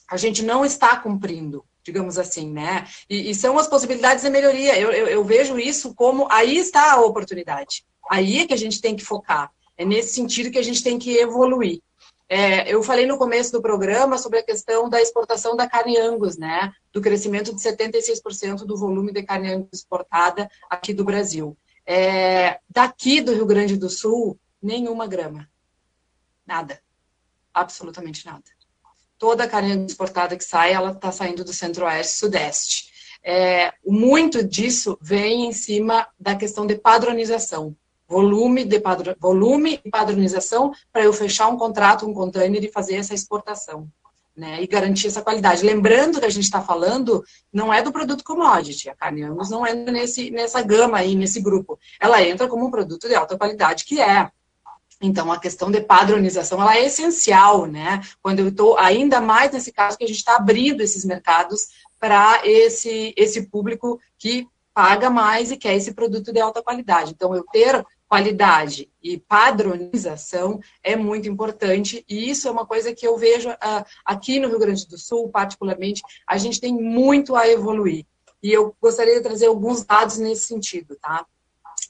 a gente não está cumprindo, digamos assim, né? E, e são as possibilidades de melhoria. Eu, eu, eu vejo isso como aí está a oportunidade, aí é que a gente tem que focar. É nesse sentido que a gente tem que evoluir. É, eu falei no começo do programa sobre a questão da exportação da carne Angus, né? Do crescimento de 76% do volume de carne Angus exportada aqui do Brasil. É, daqui do Rio Grande do Sul, nenhuma grama. Nada. Absolutamente nada. Toda a carne Angus exportada que sai, ela está saindo do centro-oeste e sudeste. É, muito disso vem em cima da questão de padronização volume de padro, volume e padronização para eu fechar um contrato, um container e fazer essa exportação. Né, e garantir essa qualidade. Lembrando que a gente está falando não é do produto commodity, a carne Angus não entra nesse, nessa gama aí, nesse grupo. Ela entra como um produto de alta qualidade, que é. Então, a questão de padronização ela é essencial, né? Quando eu estou, ainda mais nesse caso, que a gente está abrindo esses mercados para esse, esse público que paga mais e quer esse produto de alta qualidade. Então, eu ter qualidade e padronização é muito importante, e isso é uma coisa que eu vejo uh, aqui no Rio Grande do Sul, particularmente, a gente tem muito a evoluir. E eu gostaria de trazer alguns dados nesse sentido, tá?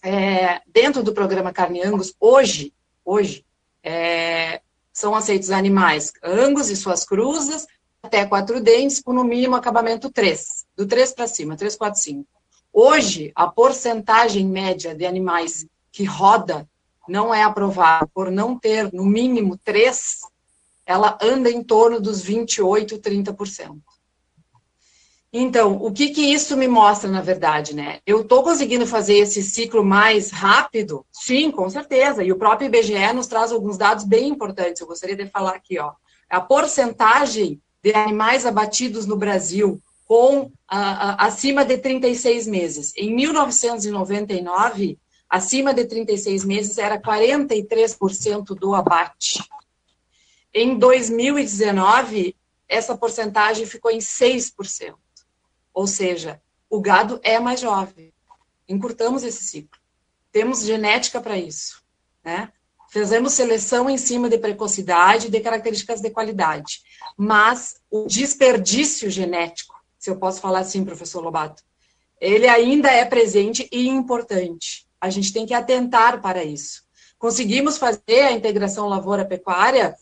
É, dentro do programa Carne Angus, hoje, hoje, é, são aceitos animais Angus e suas cruzas, até quatro dentes, com no mínimo acabamento 3, do 3 para cima, 3, 4, 5. Hoje, a porcentagem média de animais que roda não é aprovada por não ter, no mínimo, três, ela anda em torno dos 28%, 30%. Então, o que, que isso me mostra, na verdade, né? Eu estou conseguindo fazer esse ciclo mais rápido? Sim, com certeza. E o próprio IBGE nos traz alguns dados bem importantes. Eu gostaria de falar aqui, ó. A porcentagem de animais abatidos no Brasil com acima de 36 meses. Em 1999, acima de 36 meses era 43% do abate. Em 2019, essa porcentagem ficou em 6%. Ou seja, o gado é mais jovem. Encurtamos esse ciclo. Temos genética para isso, né? Fizemos seleção em cima de precocidade e de características de qualidade. Mas o desperdício genético, se eu posso falar assim, professor Lobato, ele ainda é presente e importante. A gente tem que atentar para isso. Conseguimos fazer a integração lavoura-pecuária,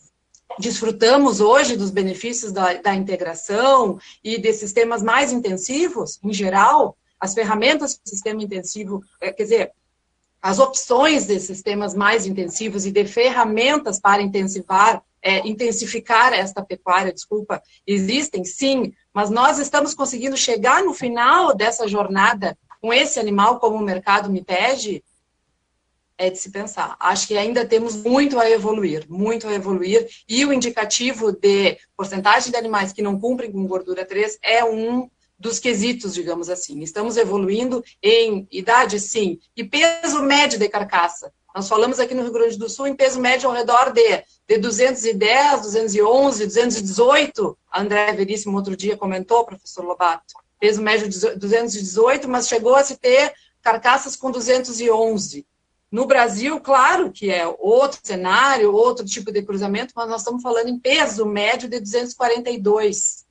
desfrutamos hoje dos benefícios da, da integração e de sistemas mais intensivos, em geral, as ferramentas do sistema intensivo, é, quer dizer, as opções de sistemas mais intensivos e de ferramentas para intensivar, é, intensificar esta pecuária, desculpa, existem sim, mas nós estamos conseguindo chegar no final dessa jornada com esse animal como o mercado me pede, é de se pensar. Acho que ainda temos muito a evoluir, muito a evoluir, e o indicativo de porcentagem de animais que não cumprem com gordura 3 é um dos quesitos, digamos assim. Estamos evoluindo em idade, sim, e peso médio de carcaça. Nós falamos aqui no Rio Grande do Sul em peso médio ao redor de, de 210, 211, 218. A André Veríssimo outro dia comentou, professor Lobato peso médio de 218, mas chegou a se ter carcaças com 211. No Brasil, claro que é outro cenário, outro tipo de cruzamento, mas nós estamos falando em peso médio de 242.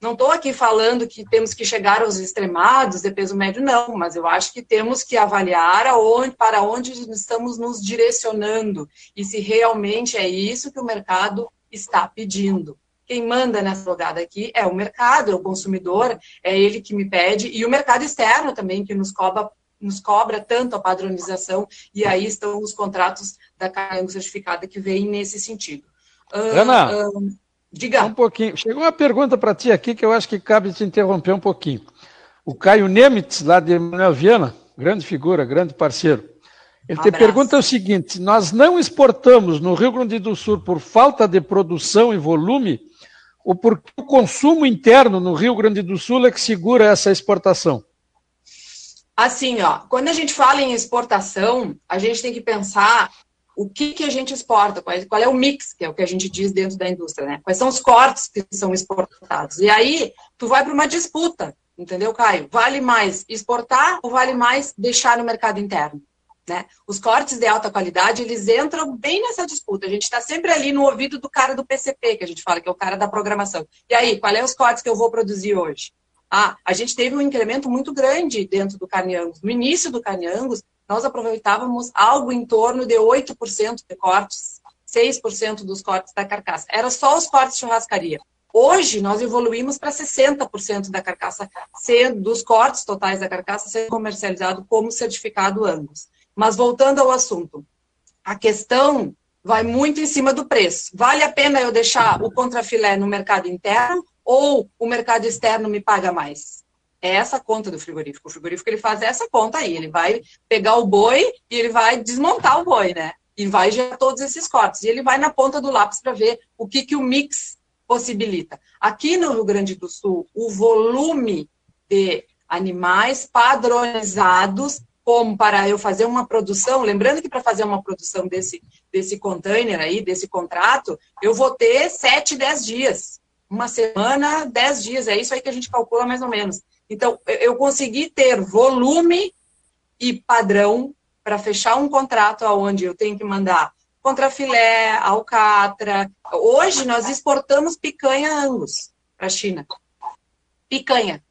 Não estou aqui falando que temos que chegar aos extremados de peso médio, não, mas eu acho que temos que avaliar aonde, para onde estamos nos direcionando e se realmente é isso que o mercado está pedindo. Quem manda nessa jogada aqui é o mercado, é o consumidor, é ele que me pede, e o mercado externo também, que nos cobra, nos cobra tanto a padronização, e aí estão os contratos da carga certificada que vêm nesse sentido. Ana, Diga. Um pouquinho. Chegou uma pergunta para ti aqui que eu acho que cabe te interromper um pouquinho. O Caio Nemitz, lá de Manuel Viana, grande figura, grande parceiro. Ele um te pergunta o seguinte: nós não exportamos no Rio Grande do Sul por falta de produção e volume, ou porque o consumo interno no Rio Grande do Sul é que segura essa exportação? Assim, ó, quando a gente fala em exportação, a gente tem que pensar o que, que a gente exporta, qual, qual, é o mix, que é o que a gente diz dentro da indústria, né? Quais são os cortes que são exportados. E aí, tu vai para uma disputa, entendeu, Caio? Vale mais exportar ou vale mais deixar no mercado interno? Né? Os cortes de alta qualidade, eles entram bem nessa disputa. A gente está sempre ali no ouvido do cara do PCP, que a gente fala, que é o cara da programação. E aí, qual é os cortes que eu vou produzir hoje? Ah, a gente teve um incremento muito grande dentro do carne Angus. No início do carne Angus, nós aproveitávamos algo em torno de 8% de cortes, 6% dos cortes da carcaça. Era só os cortes de churrascaria. Hoje, nós evoluímos para 60% da carcaça, sendo, dos cortes totais da carcaça, sendo comercializado como certificado Angus. Mas voltando ao assunto, a questão vai muito em cima do preço. Vale a pena eu deixar o contrafilé no mercado interno ou o mercado externo me paga mais? É essa conta do frigorífico. O frigorífico ele faz essa conta aí. Ele vai pegar o boi e ele vai desmontar o boi, né? E vai gerar todos esses cortes. E ele vai na ponta do lápis para ver o que, que o mix possibilita. Aqui no Rio Grande do Sul, o volume de animais padronizados, como para eu fazer uma produção, lembrando que para fazer uma produção desse, desse container aí, desse contrato, eu vou ter 7, 10 dias. Uma semana, 10 dias, é isso aí que a gente calcula mais ou menos. Então, eu consegui ter volume e padrão para fechar um contrato onde eu tenho que mandar contrafilé, alcatra. Hoje nós exportamos picanha angus para a China. Picanha.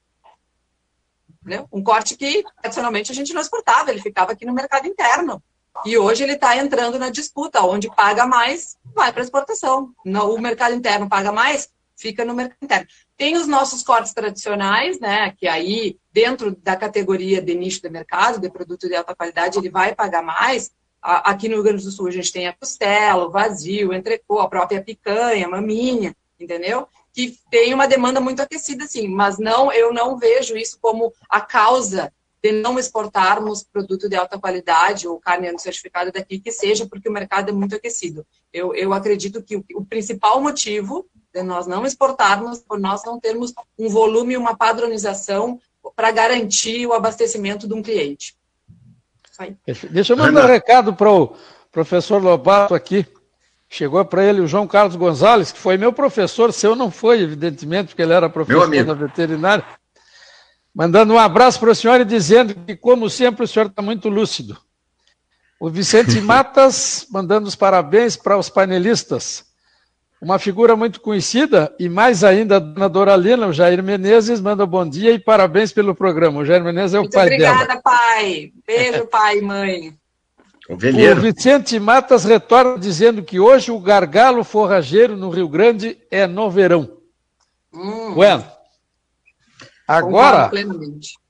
Entendeu? Um corte que tradicionalmente a gente não exportava, ele ficava aqui no mercado interno. E hoje ele está entrando na disputa, onde paga mais, vai para exportação. O mercado interno paga mais, fica no mercado interno. Tem os nossos cortes tradicionais, né? Que aí, dentro da categoria de nicho de mercado, de produto de alta qualidade, ele vai pagar mais. Aqui no Rio Grande do Sul a gente tem a costela, o vazio, o entrecô, a própria picanha, a maminha, entendeu? Que tem uma demanda muito aquecida, sim, mas não, eu não vejo isso como a causa de não exportarmos produto de alta qualidade ou carne não certificada daqui, que seja porque o mercado é muito aquecido. Eu, eu acredito que o, o principal motivo de nós não exportarmos, por nós não termos um volume e uma padronização para garantir o abastecimento de um cliente. Deixa eu mandar um recado para o professor Lobato aqui. Chegou para ele o João Carlos Gonzalez, que foi meu professor, seu não foi, evidentemente, porque ele era professor da veterinária. Mandando um abraço para o senhor e dizendo que, como sempre, o senhor está muito lúcido. O Vicente <laughs> Matas, mandando os parabéns para os painelistas uma figura muito conhecida, e mais ainda a dona Doralina, o Jair Menezes, manda bom dia e parabéns pelo programa. O Jair Menezes é o muito pai obrigada, dela. Obrigada, pai. Beijo, <laughs> pai e mãe. O, o Vicente Matas retorna dizendo que hoje o gargalo forrageiro no Rio Grande é no verão. Hum. Bueno, agora...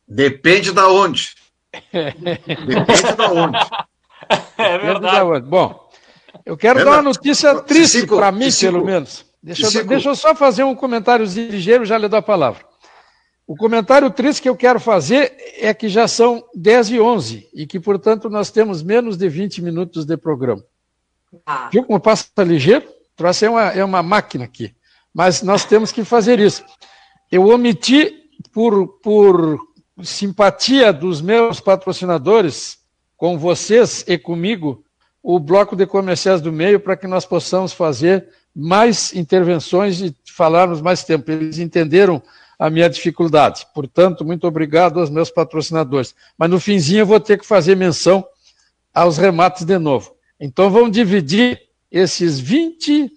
Depende da onde. <laughs> Depende da onde. É verdade. Bom, eu quero dar uma notícia triste para mim, pelo menos. Deixa, deixa eu só fazer um comentário ligeiro, já lhe dou a palavra. O comentário triste que eu quero fazer é que já são 10 e 11 e que, portanto, nós temos menos de 20 minutos de programa. Ah. Viu como passa ligeiro? Trouxe é uma, é uma máquina aqui. Mas nós temos que fazer isso. Eu omiti, por, por simpatia dos meus patrocinadores, com vocês e comigo, o bloco de comerciais do meio para que nós possamos fazer mais intervenções e falarmos mais tempo. Eles entenderam a minha dificuldade. Portanto, muito obrigado aos meus patrocinadores. Mas no finzinho eu vou ter que fazer menção aos remates de novo. Então vamos dividir esses 20,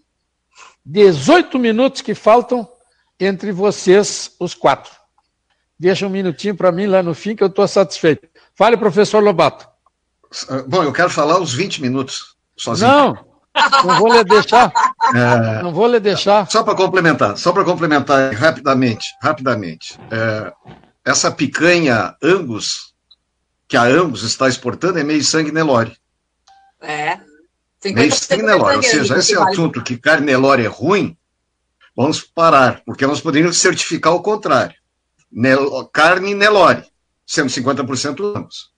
18 minutos que faltam entre vocês, os quatro. Deixa um minutinho para mim lá no fim que eu estou satisfeito. Fale, professor Lobato. Bom, eu quero falar os 20 minutos sozinho. Não, não vou lhe deixar. É, não vou lhe deixar. Só para complementar, só para complementar rapidamente, rapidamente. É, essa picanha Angus, que a Angus está exportando, é meio sangue Nelore. É. Meio sangue Nelore. Ou seja, esse vale. assunto que carne Nelore é ruim, vamos parar, porque nós poderíamos certificar o contrário. Nel, carne Nelore, sendo 50% Angus.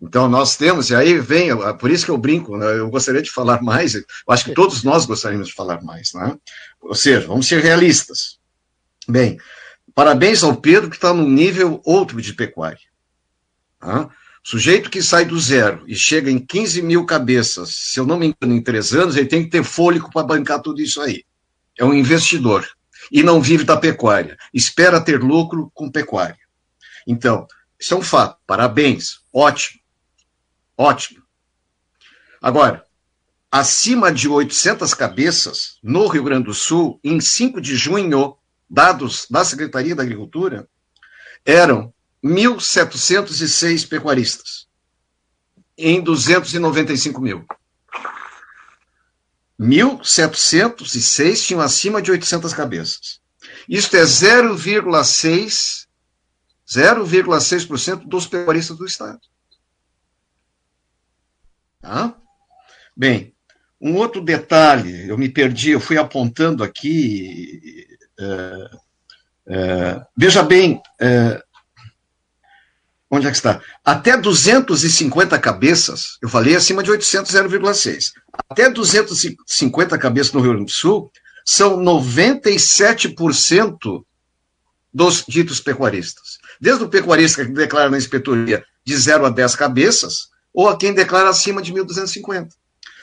Então, nós temos, e aí vem, por isso que eu brinco, né, eu gostaria de falar mais, eu acho que todos nós gostaríamos de falar mais, né? Ou seja, vamos ser realistas. Bem, parabéns ao Pedro, que está num nível outro de pecuária. Tá? Sujeito que sai do zero e chega em 15 mil cabeças, se eu não me engano, em três anos, ele tem que ter fôlego para bancar tudo isso aí. É um investidor. E não vive da pecuária. Espera ter lucro com pecuária. Então, isso é um fato. Parabéns. Ótimo. Ótimo. Agora, acima de 800 cabeças no Rio Grande do Sul, em 5 de junho, dados da Secretaria da Agricultura, eram 1.706 pecuaristas em 295 mil. 1.706 tinham acima de 800 cabeças. Isto é 0,6 0,6% dos pecuaristas do Estado. Tá? Bem, um outro detalhe, eu me perdi, eu fui apontando aqui. É, é, veja bem, é, onde é que está? Até 250 cabeças, eu falei acima de 800, 0,6. Até 250 cabeças no Rio Grande do Sul são 97% dos ditos pecuaristas. Desde o pecuarista que declara na inspetoria de 0 a 10 cabeças, ou a quem declara acima de 1.250.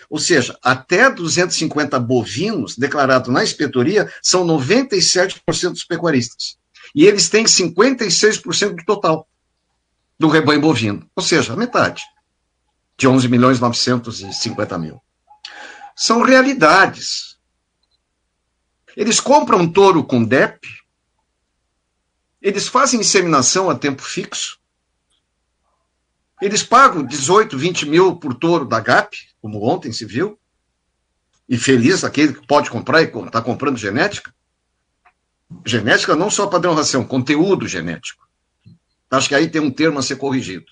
Ou seja, até 250 bovinos declarados na inspetoria são 97% dos pecuaristas. E eles têm 56% do total do rebanho bovino. Ou seja, a metade de 11 milhões 950 mil. São realidades. Eles compram touro com DEP, eles fazem inseminação a tempo fixo, eles pagam 18, 20 mil por touro da GAP, como ontem se viu, e feliz aquele que pode comprar e está comprando genética. Genética não só padrão ração, conteúdo genético. Acho que aí tem um termo a ser corrigido.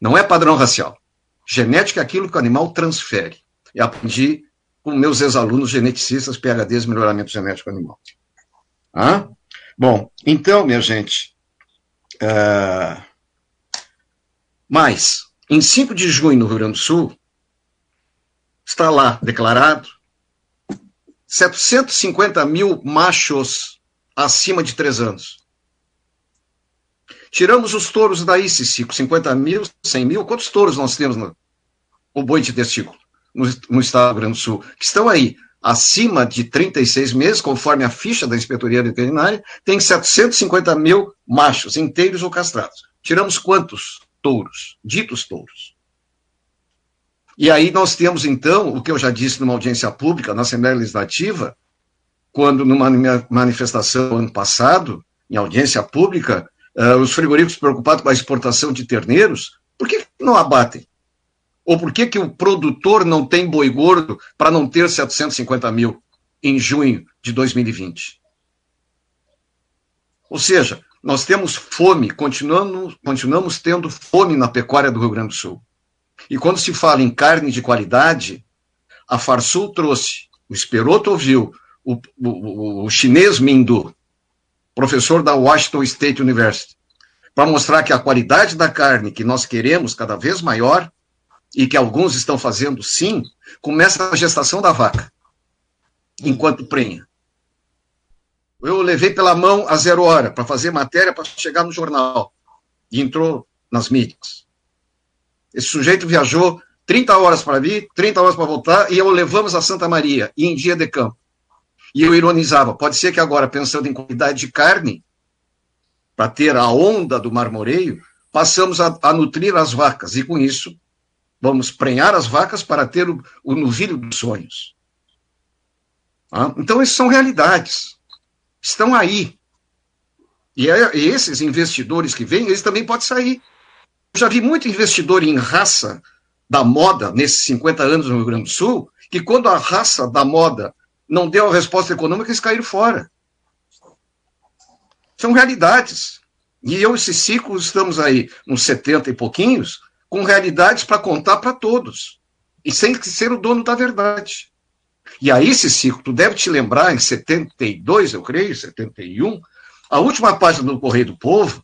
Não é padrão racial. Genética é aquilo que o animal transfere. E aprendi com meus ex-alunos geneticistas, PHDs, melhoramento genético animal. Ah? Bom, então, minha gente, uh, mas, em 5 de junho, no Rio Grande do Sul, está lá declarado 750 mil machos acima de 3 anos. Tiramos os touros daí, Cicico, 50 mil, 100 mil. Quantos touros nós temos no o boi de testículo no, no estado do Rio Grande do Sul? Que estão aí acima de 36 meses, conforme a ficha da Inspetoria Veterinária, tem 750 mil machos inteiros ou castrados. Tiramos quantos? Touros, ditos touros. E aí nós temos, então, o que eu já disse numa audiência pública, na Assembleia Legislativa, quando numa manifestação ano passado, em audiência pública, uh, os frigoríficos preocupados com a exportação de terneiros, por que não abatem? Ou por que, que o produtor não tem boi gordo para não ter 750 mil em junho de 2020? Ou seja, nós temos fome, continuamos, continuamos tendo fome na pecuária do Rio Grande do Sul. E quando se fala em carne de qualidade, a Farsul trouxe, o Esperoto ouviu, o, o, o chinês Mindu, professor da Washington State University, para mostrar que a qualidade da carne que nós queremos cada vez maior, e que alguns estão fazendo sim, começa a gestação da vaca, enquanto prenha. Eu levei pela mão a zero hora para fazer matéria para chegar no jornal. E entrou nas mídias. Esse sujeito viajou 30 horas para vir, 30 horas para voltar, e eu levamos a Santa Maria, e em dia de campo. E eu ironizava, pode ser que agora, pensando em qualidade de carne, para ter a onda do marmoreio, passamos a, a nutrir as vacas, e com isso Vamos prenhar as vacas para ter o, o novilho dos sonhos. Ah, então, essas são realidades. Estão aí. E, é, e esses investidores que vêm, eles também podem sair. Eu já vi muito investidor em raça da moda nesses 50 anos no Rio Grande do Sul, que quando a raça da moda não deu a resposta econômica, eles caíram fora. São realidades. E eu, esse ciclo, estamos aí uns 70 e pouquinhos, com realidades para contar para todos. E sem ser o dono da verdade. E aí, ciclo, tu deve te lembrar, em 72, eu creio, 71, a última página do Correio do Povo,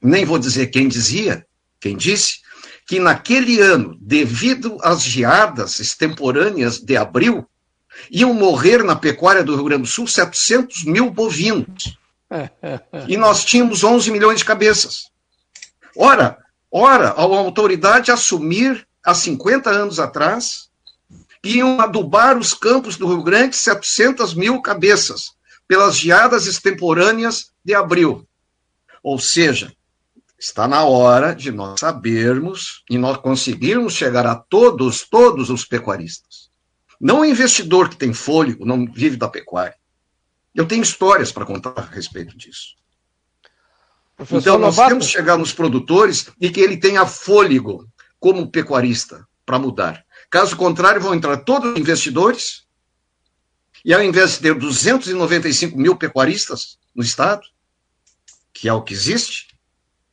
nem vou dizer quem dizia, quem disse, que naquele ano, devido às geadas extemporâneas de abril, iam morrer na pecuária do Rio Grande do Sul 700 mil bovinos. E nós tínhamos 11 milhões de cabeças. Ora, ora, a autoridade assumir há 50 anos atrás iam adubar os campos do Rio Grande 700 mil cabeças pelas geadas extemporâneas de abril. Ou seja, está na hora de nós sabermos e nós conseguirmos chegar a todos, todos os pecuaristas. Não o investidor que tem fôlego, não vive da pecuária. Eu tenho histórias para contar a respeito disso. Professor então, nós Lobato. temos que chegar nos produtores e que ele tenha fôlego como pecuarista para mudar. Caso contrário, vão entrar todos os investidores e ao invés de ter 295 mil pecuaristas no Estado, que é o que existe,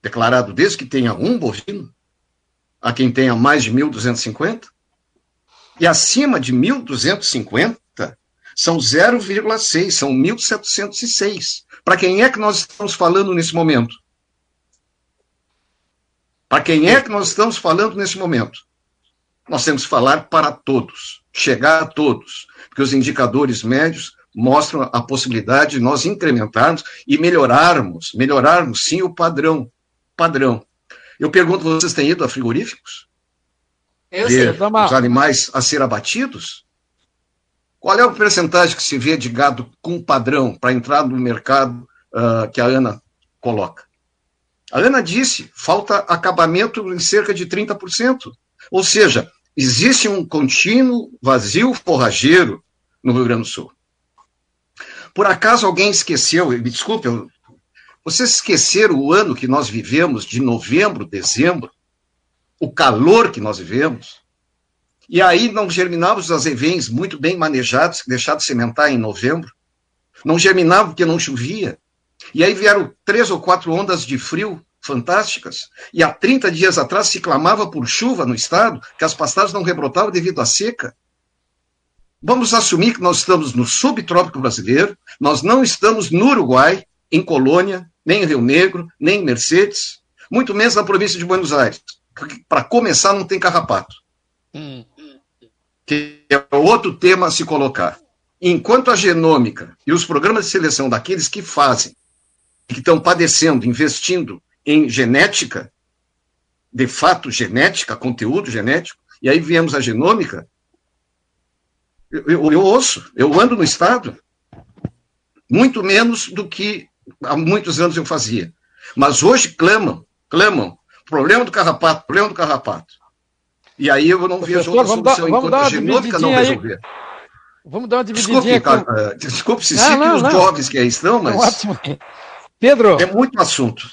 declarado desde que tenha um bovino, a quem tenha mais de 1.250, e acima de 1.250 são 0,6, são 1.706. Para quem é que nós estamos falando nesse momento? Para quem é que nós estamos falando nesse momento? Nós temos que falar para todos, chegar a todos, porque os indicadores médios mostram a possibilidade de nós incrementarmos e melhorarmos, melhorarmos sim o padrão, padrão. Eu pergunto, vocês têm ido a frigoríficos? Eu ver os animais a ser abatidos? Qual é o percentagem que se vê de gado com padrão para entrar no mercado uh, que a Ana coloca? A Ana disse, falta acabamento em cerca de 30%. Ou seja, existe um contínuo vazio forrageiro no Rio Grande do Sul. Por acaso alguém esqueceu, me desculpe, vocês esqueceram o ano que nós vivemos, de novembro, dezembro, o calor que nós vivemos? E aí não germinavam os azevens muito bem manejados, deixados sementar em novembro? Não germinavam porque não chovia? E aí vieram três ou quatro ondas de frio fantásticas. E há 30 dias atrás se clamava por chuva no estado, que as pastagens não rebrotavam devido à seca. Vamos assumir que nós estamos no subtrópico brasileiro, nós não estamos no Uruguai, em Colônia, nem em Rio Negro, nem em Mercedes, muito menos na província de Buenos Aires. Para começar, não tem carrapato. Hum. Que é outro tema a se colocar. Enquanto a genômica e os programas de seleção daqueles que fazem, que estão padecendo, investindo em genética, de fato genética, conteúdo genético, e aí viemos a genômica, eu, eu, eu ouço, eu ando no Estado, muito menos do que há muitos anos eu fazia. Mas hoje clamam, clamam, problema do carrapato, problema do carrapato. E aí eu não vejo outra solução enquanto a genômica não resolver. Aí. Vamos dar uma divididinha. Desculpe, com... Desculpe se não, não, os não. jovens que aí estão, mas. Ótimo. Pedro. É muito assunto.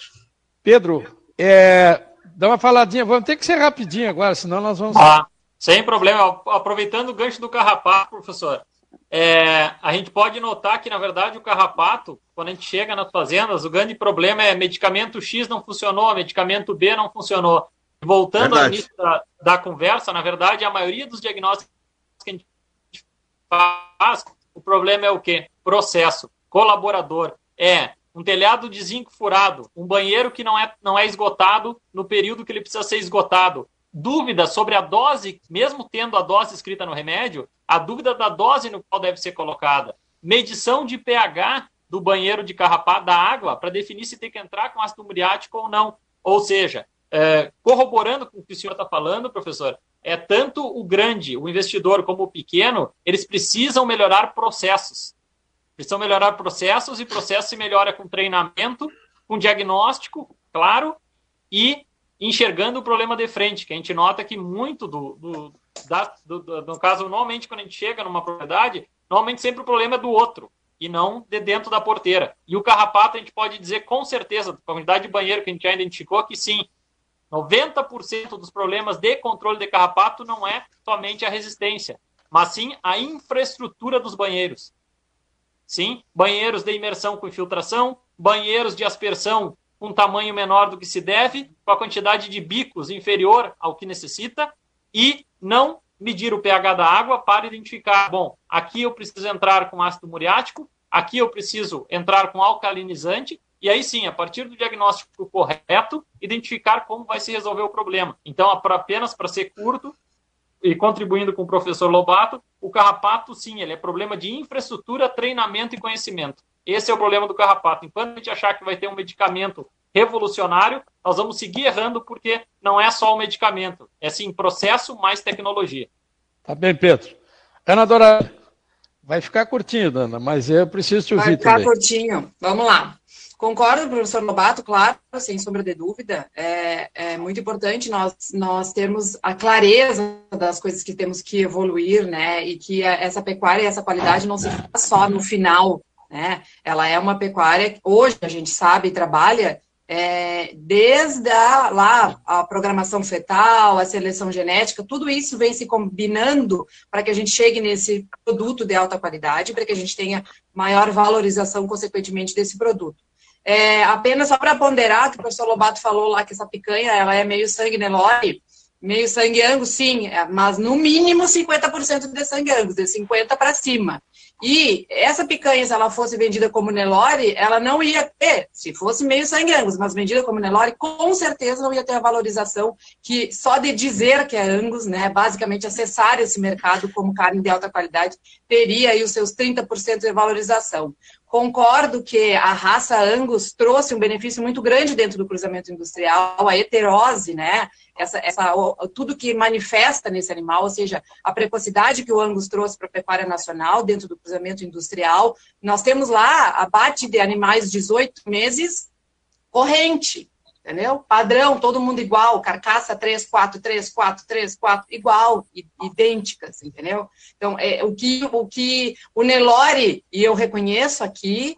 Pedro, é, dá uma faladinha, vamos ter que ser rapidinho agora, senão nós vamos. Ah, sem problema. Aproveitando o gancho do carrapato, professor, é, a gente pode notar que, na verdade, o carrapato, quando a gente chega nas fazendas, o grande problema é medicamento X não funcionou, medicamento B não funcionou. Voltando verdade. ao início da, da conversa, na verdade, a maioria dos diagnósticos que a gente faz, o problema é o quê? Processo, colaborador. É um telhado de zinco furado, um banheiro que não é, não é esgotado no período que ele precisa ser esgotado. Dúvida sobre a dose, mesmo tendo a dose escrita no remédio, a dúvida da dose no qual deve ser colocada. Medição de pH do banheiro de carrapato da água para definir se tem que entrar com ácido muriático ou não. Ou seja, é, corroborando com o que o senhor está falando, professor, é tanto o grande, o investidor, como o pequeno, eles precisam melhorar processos. Precisam melhorar processos e processo se melhora com treinamento, com diagnóstico, claro, e enxergando o problema de frente, que a gente nota que muito do, do, da, do, do, no caso, normalmente quando a gente chega numa propriedade, normalmente sempre o problema é do outro e não de dentro da porteira. E o carrapato a gente pode dizer com certeza, a quantidade de banheiro que a gente já identificou, que sim, 90% dos problemas de controle de carrapato não é somente a resistência, mas sim a infraestrutura dos banheiros. Sim, banheiros de imersão com infiltração, banheiros de aspersão com tamanho menor do que se deve, com a quantidade de bicos inferior ao que necessita, e não medir o pH da água para identificar, bom, aqui eu preciso entrar com ácido muriático, aqui eu preciso entrar com alcalinizante, e aí sim, a partir do diagnóstico correto, identificar como vai se resolver o problema. Então, apenas para ser curto e contribuindo com o professor Lobato, o carrapato, sim, ele é problema de infraestrutura, treinamento e conhecimento. Esse é o problema do carrapato. Enquanto a gente achar que vai ter um medicamento revolucionário, nós vamos seguir errando porque não é só o medicamento, é sim processo mais tecnologia. Tá bem, Pedro. Ana Dora, vai ficar curtinho, Dana, mas eu preciso te ouvir também. Vai ficar curtinho. Vamos lá. Concordo, professor Lobato, claro, sem sombra de dúvida. É, é, muito importante nós, nós termos a clareza das coisas que temos que evoluir, né? E que essa pecuária e essa qualidade não se faz só no final né? Ela é uma pecuária, hoje a gente sabe, trabalha é, desde a, lá a programação fetal, a seleção genética, tudo isso vem se combinando para que a gente chegue nesse produto de alta qualidade, para que a gente tenha maior valorização, consequentemente, desse produto. É, apenas só para ponderar, que o professor Lobato falou lá que essa picanha ela é meio sangue Nelore, meio sangue angus, sim, é, mas no mínimo 50% de sangue angus, de 50 para cima. E essa picanha, se ela fosse vendida como Nelore, ela não ia ter, se fosse meio sangue Angus, mas vendida como Nelore, com certeza não ia ter a valorização que só de dizer que é Angus, né, basicamente acessar esse mercado como carne de alta qualidade, teria aí os seus 30% de valorização. Concordo que a raça Angus trouxe um benefício muito grande dentro do cruzamento industrial, a heterose, né? Essa, essa, tudo que manifesta nesse animal, ou seja, a precocidade que o Angus trouxe para a pecuária nacional dentro do cruzamento industrial. Nós temos lá abate de animais 18 meses corrente, entendeu? Padrão, todo mundo igual, carcaça 3, 4, 3, 4, 3, 4, igual, idênticas, entendeu? Então, é, o, que, o que o Nelore, e eu reconheço aqui,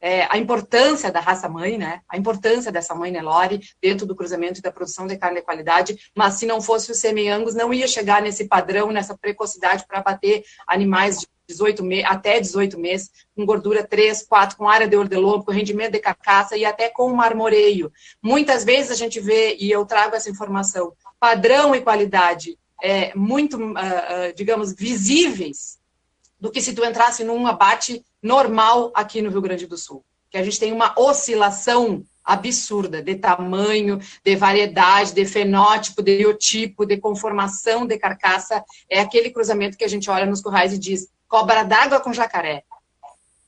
é, a importância da raça mãe, né? A importância dessa mãe Nelore dentro do cruzamento e da produção de carne de qualidade, mas se não fosse o semi-angus, não ia chegar nesse padrão, nessa precocidade para bater animais de 18 até 18 meses, com gordura 3, 4, com área de ordelombo, com rendimento de carcaça e até com marmoreio. Muitas vezes a gente vê, e eu trago essa informação, padrão e qualidade é, muito, uh, uh, digamos, visíveis do que se tu entrasse num abate normal aqui no Rio Grande do Sul. Que a gente tem uma oscilação absurda de tamanho, de variedade, de fenótipo, de biotipo, de conformação de carcaça. É aquele cruzamento que a gente olha nos currais e diz: cobra d'água com jacaré,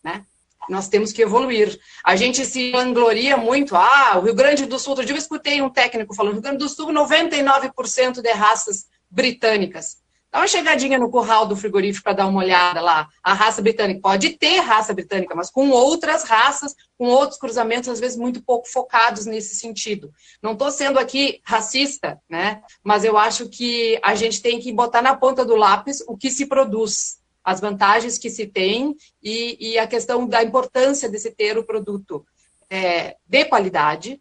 né? Nós temos que evoluir. A gente se vangloria muito. Ah, o Rio Grande do Sul. Outro dia eu escutei um técnico falando: Rio Grande do Sul, 99% de raças britânicas. Dá uma chegadinha no curral do frigorífico para dar uma olhada lá. A raça britânica pode ter raça britânica, mas com outras raças, com outros cruzamentos, às vezes muito pouco focados nesse sentido. Não estou sendo aqui racista, né? Mas eu acho que a gente tem que botar na ponta do lápis o que se produz as vantagens que se tem e, e a questão da importância de se ter o produto é, de qualidade,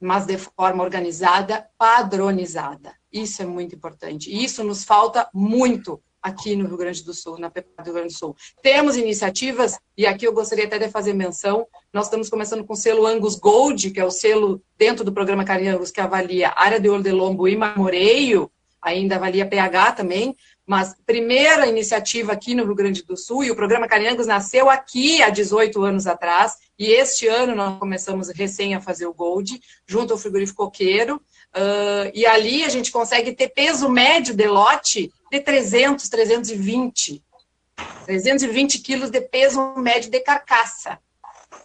mas de forma organizada, padronizada. Isso é muito importante. E isso nos falta muito aqui no Rio Grande do Sul, na pecuária do Rio Grande do Sul. Temos iniciativas, e aqui eu gostaria até de fazer menção, nós estamos começando com o selo Angus Gold, que é o selo dentro do programa Carinha Angus, que avalia área de olho de lombo e marmoreio, ainda avalia pH também, mas primeira iniciativa aqui no Rio Grande do Sul, e o programa Carinhangos nasceu aqui há 18 anos atrás, e este ano nós começamos recém a fazer o Gold, junto ao frigorífico Coqueiro, uh, e ali a gente consegue ter peso médio de lote de 300, 320, 320 quilos de peso médio de carcaça.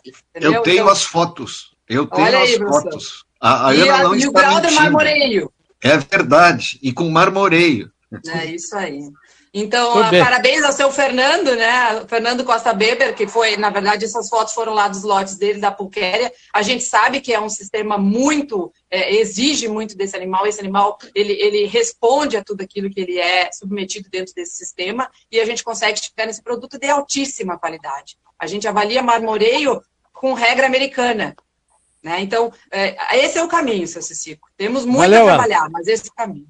Entendeu? Eu tenho então, as fotos, eu tenho as aí, fotos. A, a e, a, e o grau de marmoreio. É verdade, e com marmoreio. É <laughs> isso aí. Então, parabéns ao seu Fernando, né? Fernando Costa Beber, que foi, na verdade, essas fotos foram lá dos lotes dele da Pulquéria. A gente sabe que é um sistema muito, é, exige muito desse animal. Esse animal, ele, ele responde a tudo aquilo que ele é submetido dentro desse sistema e a gente consegue chegar nesse produto de altíssima qualidade. A gente avalia marmoreio com regra americana. Né? Então, é, esse é o caminho, seu Cicico. Temos muito Valeu, a trabalhar, mas esse é o caminho.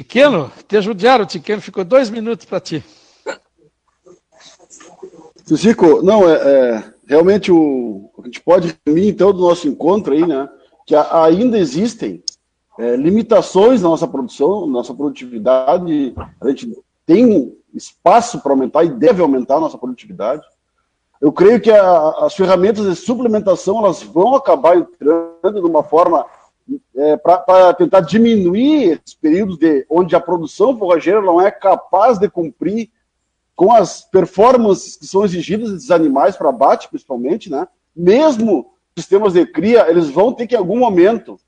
Pequeno, te judiaram, Pequeno, ficou dois minutos para ti. Chico, não, é, é, realmente o, a gente pode resumir então do nosso encontro aí, né, que ainda existem é, limitações na nossa produção, na nossa produtividade, a gente tem espaço para aumentar e deve aumentar a nossa produtividade. Eu creio que a, as ferramentas de suplementação elas vão acabar entrando de uma forma é, para tentar diminuir esses períodos de onde a produção forrageira não é capaz de cumprir com as performances que são exigidas desses animais para abate, principalmente, né? Mesmo sistemas de cria, eles vão ter que, em algum momento,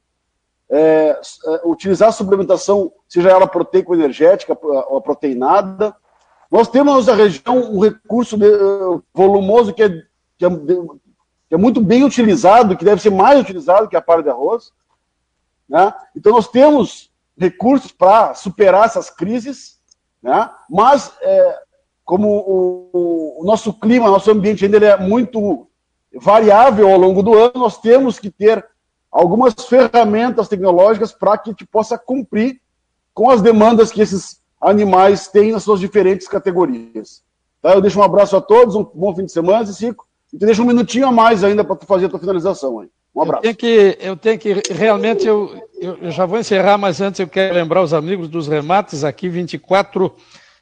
é, é utilizar a suplementação, seja ela proteico-energética ou proteinada. Nós temos na região um recurso de, uh, volumoso que é, que é, que é muito bem utilizado, que deve ser mais utilizado que a palha de arroz, né? Então, nós temos recursos para superar essas crises, né? mas, é, como o, o, nosso clima, nosso ambiente ainda é muito variável ao longo do ano, nós temos que ter algumas ferramentas tecnológicas para que a gente possa cumprir com as demandas que esses animais têm nas suas diferentes categorias. Tá? Eu deixo um abraço a todos, um bom fim de semana, Cico, e te deixo um minutinho a mais ainda para fazer a tua finalização aí. Um abraço. Eu tenho que, eu tenho que realmente, eu, eu, já vou encerrar, mas antes eu quero lembrar os amigos dos remates aqui, 24,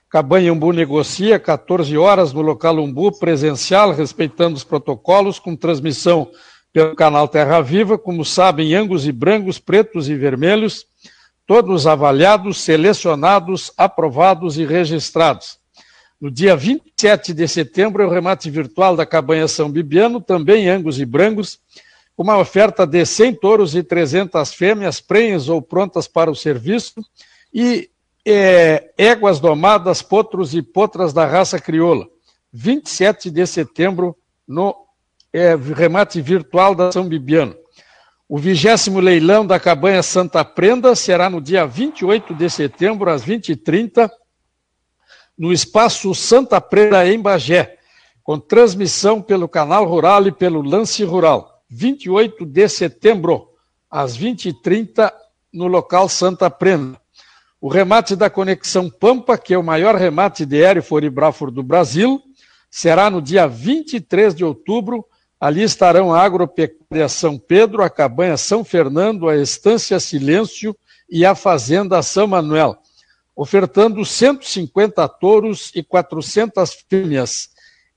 Cabanha Umbu negocia, 14 horas no local Umbu, presencial, respeitando os protocolos, com transmissão pelo canal Terra Viva, como sabem, angus e brancos, pretos e vermelhos, todos avaliados, selecionados, aprovados e registrados. No dia 27 de setembro é o remate virtual da Cabanha São Bibiano, também angus e brancos, uma oferta de 100 touros e 300 fêmeas prenhes ou prontas para o serviço e é, éguas domadas, potros e potras da raça crioula. 27 de setembro, no é, remate virtual da São Bibiano. O vigésimo leilão da cabanha Santa Prenda será no dia 28 de setembro, às 20h30, no espaço Santa Prenda, em Bagé, com transmissão pelo Canal Rural e pelo Lance Rural. 28 de setembro, às 20h30, no local Santa Prenda. O remate da Conexão Pampa, que é o maior remate de aéreo Foribrafor do Brasil, será no dia 23 de outubro. Ali estarão a Agropecuária São Pedro, a Cabanha São Fernando, a Estância Silêncio e a Fazenda São Manuel, ofertando 150 touros e 400 fêmeas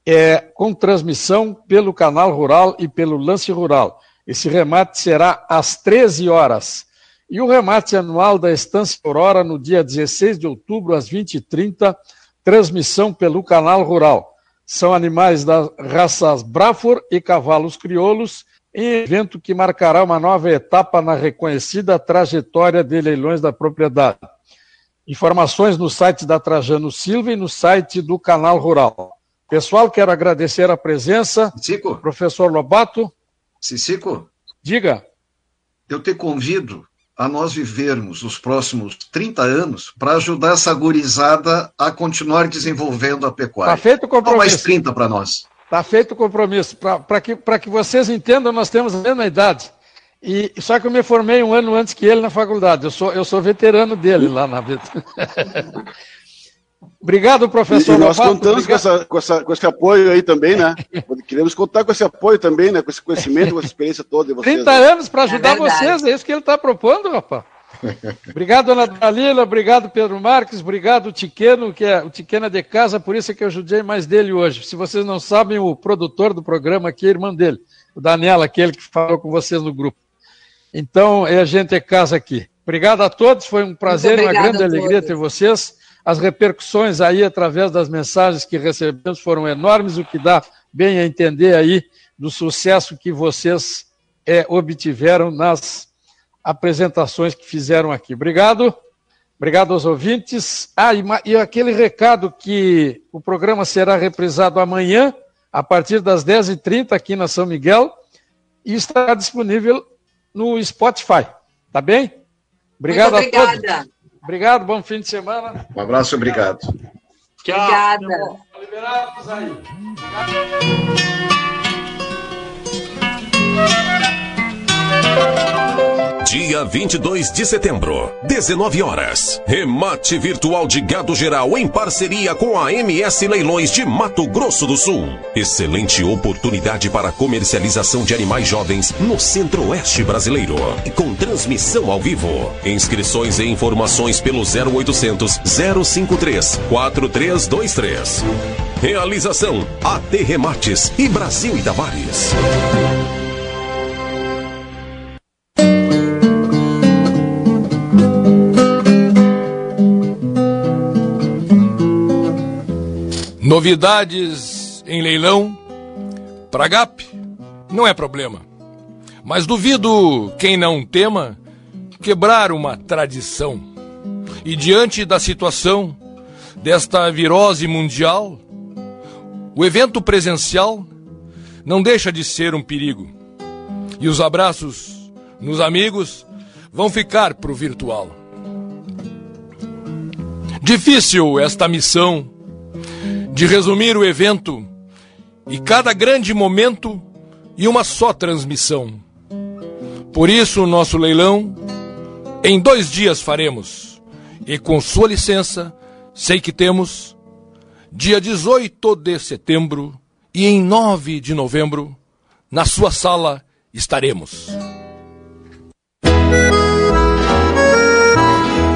é, com transmissão pelo canal rural e pelo lance rural. Esse remate será às 13 horas. E o remate anual da Estância Aurora no dia 16 de outubro, às 20h30, transmissão pelo canal rural. São animais das raças Brafor e cavalos crioulos, em evento que marcará uma nova etapa na reconhecida trajetória de leilões da propriedade. Informações no site da Trajano Silva e no site do Canal Rural. Pessoal, quero agradecer a presença. Cico. Professor Lobato. Cicico. Diga. Eu te convido a nós vivermos os próximos 30 anos para ajudar essa gurizada a continuar desenvolvendo a pecuária. Está feito o compromisso. Não mais 30 para nós. Está feito o compromisso. Para que, que vocês entendam, nós temos a mesma idade. E, só que eu me formei um ano antes que ele na faculdade. Eu sou, eu sou veterano dele lá na vida. <laughs> Obrigado, professor. E, nós contamos com, essa, com, essa, com, esse apoio aí também, né? Queremos contar com esse apoio também, né? Com esse conhecimento, com essa experiência toda de vocês. 30 né? anos para ajudar é vocês, é isso que ele está propondo, rapaz. Obrigado, Ana Dalila, obrigado, Pedro Marques, obrigado, Tiqueno, que é o Tiqueno é de casa, por isso é que eu ajudei mais dele hoje. Se vocês não sabem, o produtor do programa aqui é irmã dele, o Daniel, aquele que falou com vocês no grupo. Então, é a gente é casa aqui. Obrigado a todos, foi um prazer, uma grande alegria ter vocês. As repercussões aí, através das mensagens que recebemos, foram enormes, o que dá bem a entender aí do sucesso que vocês é, obtiveram nas apresentações que fizeram aqui. Obrigado. Obrigado aos ouvintes. Ah, e, e, aquele recado que o programa será reprisado amanhã, a partir das 10h30, aqui na São Miguel, e estará disponível no Spotify. Tá bem? Obrigado Muito a todos. Obrigado, bom fim de semana. Um abraço, obrigado. Tchau. Obrigada. Liberados aí. Dia 22 de setembro, 19 horas. Remate virtual de gado geral em parceria com a MS Leilões de Mato Grosso do Sul. Excelente oportunidade para comercialização de animais jovens no centro-oeste brasileiro. E com transmissão ao vivo. Inscrições e informações pelo 0800 053 4323. Realização AT Remates e Brasil e Tavares. Novidades em leilão para GAP não é problema. Mas duvido quem não tema quebrar uma tradição. E diante da situação desta virose mundial, o evento presencial não deixa de ser um perigo. E os abraços nos amigos vão ficar para o virtual. Difícil esta missão de resumir o evento e cada grande momento em uma só transmissão. Por isso, o nosso leilão em dois dias faremos. E com sua licença, sei que temos dia 18 de setembro e em 9 de novembro, na sua sala estaremos.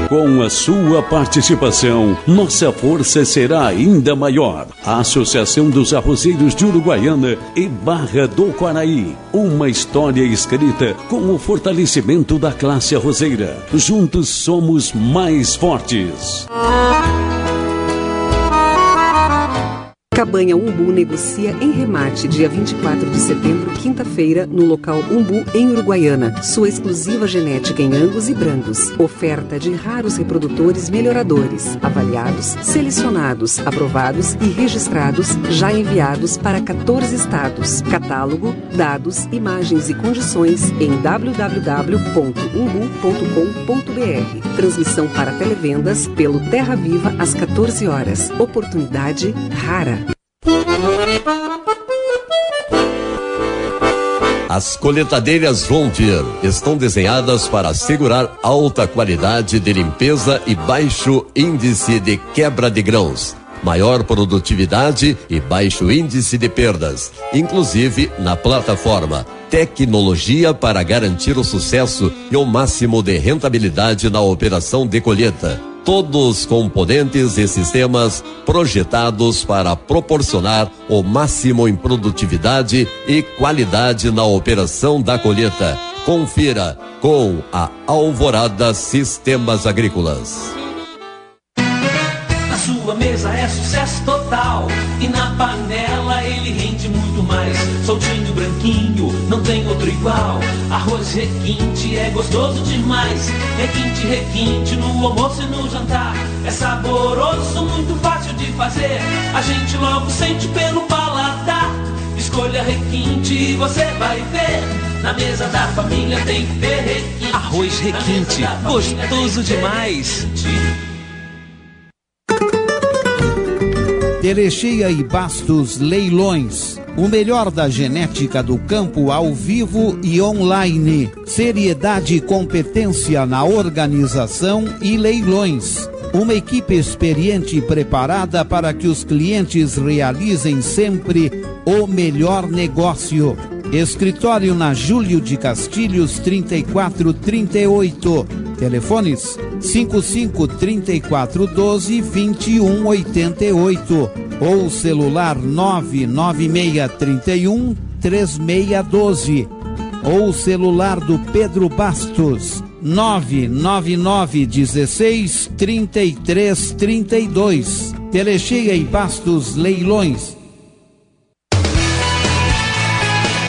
Com a sua participação, nossa força será ainda maior. A Associação dos Arrozeiros de Uruguaiana e Barra do Quaraí. Uma história escrita com o fortalecimento da classe arrozeira. Juntos somos mais fortes. Cabanha Umbu negocia em remate dia 24 de setembro, quinta-feira, no local Umbu, em Uruguaiana. Sua exclusiva genética em Angus e Brangos. Oferta de raros reprodutores melhoradores. Avaliados, selecionados, aprovados e registrados, já enviados para 14 estados. Catálogo, dados, imagens e condições em www.umbu.com.br. Transmissão para televendas pelo Terra Viva às 14 horas. Oportunidade rara. As coletadeiras Vontier estão desenhadas para assegurar alta qualidade de limpeza e baixo índice de quebra de grãos, maior produtividade e baixo índice de perdas, inclusive na plataforma. Tecnologia para garantir o sucesso e o máximo de rentabilidade na operação de colheita todos componentes e sistemas projetados para proporcionar o máximo em produtividade e qualidade na operação da colheita. Confira com a Alvorada Sistemas Agrícolas. Na sua mesa é sucesso total e na panela ele rende muito mais. Soltinho, branquinho, não tem outro igual. Arroz requinte é gostoso demais. Requinte, requinte no almoço e no jantar. É saboroso, muito fácil de fazer. A gente logo sente pelo paladar. Escolha requinte e você vai ver. Na mesa da família tem que ter requinte. Arroz requinte, gostoso demais. Erechia e Bastos Leilões. O melhor da genética do campo ao vivo e online. Seriedade e competência na organização e leilões. Uma equipe experiente e preparada para que os clientes realizem sempre o melhor negócio. Escritório na Júlio de Castilhos 3438. Telefones 55 34 12 21 88 ou celular 996 31 3612 ou celular do Pedro Bastos 999 16 33 32. Telecheia e Bastos Leilões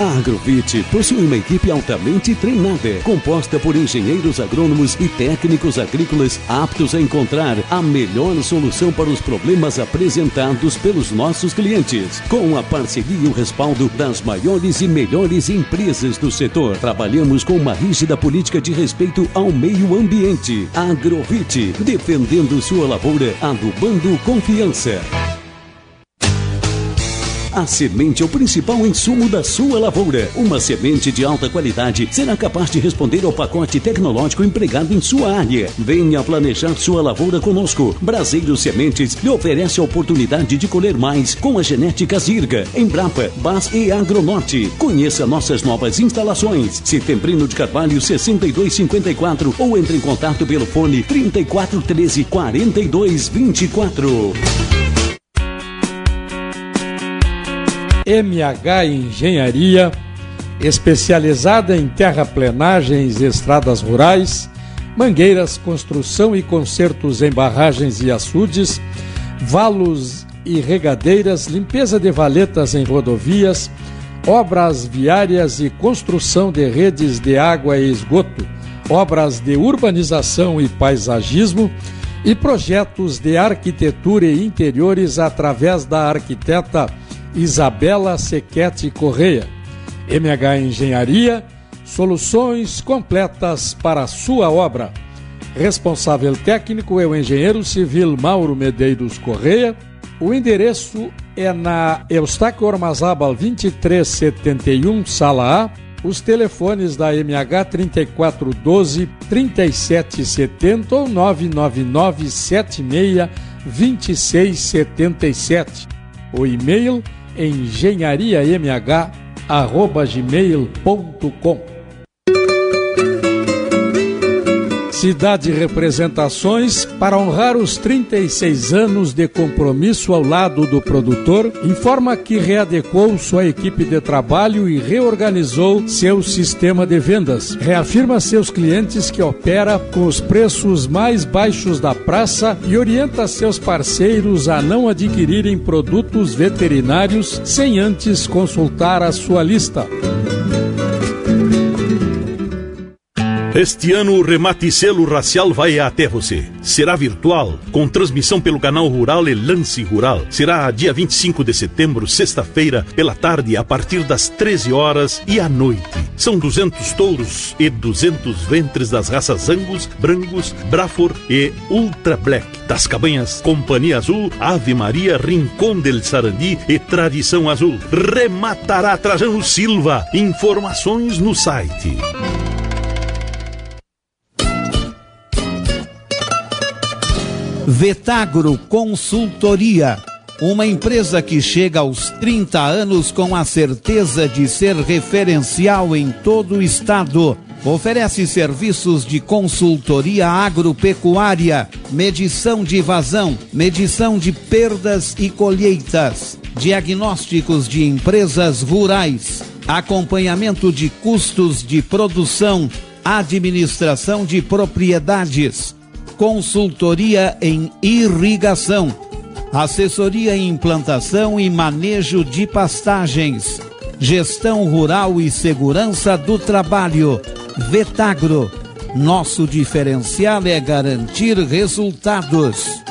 A Agrovit possui uma equipe altamente treinada, composta por engenheiros agrônomos e técnicos agrícolas aptos a encontrar a melhor solução para os problemas apresentados pelos nossos clientes. Com a parceria e o respaldo das maiores e melhores empresas do setor, trabalhamos com uma rígida política de respeito ao meio ambiente. Agrovit, defendendo sua lavoura, adubando confiança. A semente é o principal insumo da sua lavoura. Uma semente de alta qualidade será capaz de responder ao pacote tecnológico empregado em sua área. Venha planejar sua lavoura conosco. Braseiro Sementes lhe oferece a oportunidade de colher mais com a genética Zirga, Embrapa, Bas e Agronorte. Conheça nossas novas instalações. Setembrino de Carvalho 6254 ou entre em contato pelo fone 3413 4224. MH Engenharia, especializada em terraplenagens e estradas rurais, mangueiras, construção e consertos em barragens e açudes, valos e regadeiras, limpeza de valetas em rodovias, obras viárias e construção de redes de água e esgoto, obras de urbanização e paisagismo e projetos de arquitetura e interiores através da arquiteta Isabela Sequete Correia. MH Engenharia, soluções completas para a sua obra. Responsável técnico é o engenheiro civil Mauro Medeiros Correia. O endereço é na Eustáquio Ormazábal 2371, sala A. Os telefones da MH 3412 3770 ou 999 76 2677. O e-mail engenhariamh@gmail.com. Cidade Representações, para honrar os 36 anos de compromisso ao lado do produtor, informa que readequou sua equipe de trabalho e reorganizou seu sistema de vendas. Reafirma seus clientes que opera com os preços mais baixos da praça e orienta seus parceiros a não adquirirem produtos veterinários sem antes consultar a sua lista. Este ano o Remate Selo Racial vai até você. Será virtual, com transmissão pelo canal Rural e Lance Rural. Será dia 25 de setembro, sexta-feira, pela tarde, a partir das 13 horas e à noite. São 200 touros e 200 ventres das raças Angus, Brangus, Brafor e Ultra Black. Das cabanhas Companhia Azul, Ave Maria, Rincón del Sarandi e Tradição Azul. Rematará Trajano Silva. Informações no site. Vetagro Consultoria, uma empresa que chega aos 30 anos com a certeza de ser referencial em todo o estado. Oferece serviços de consultoria agropecuária, medição de vazão, medição de perdas e colheitas, diagnósticos de empresas rurais, acompanhamento de custos de produção, administração de propriedades consultoria em irrigação, assessoria em implantação e manejo de pastagens, gestão rural e segurança do trabalho. Vetagro. Nosso diferencial é garantir resultados.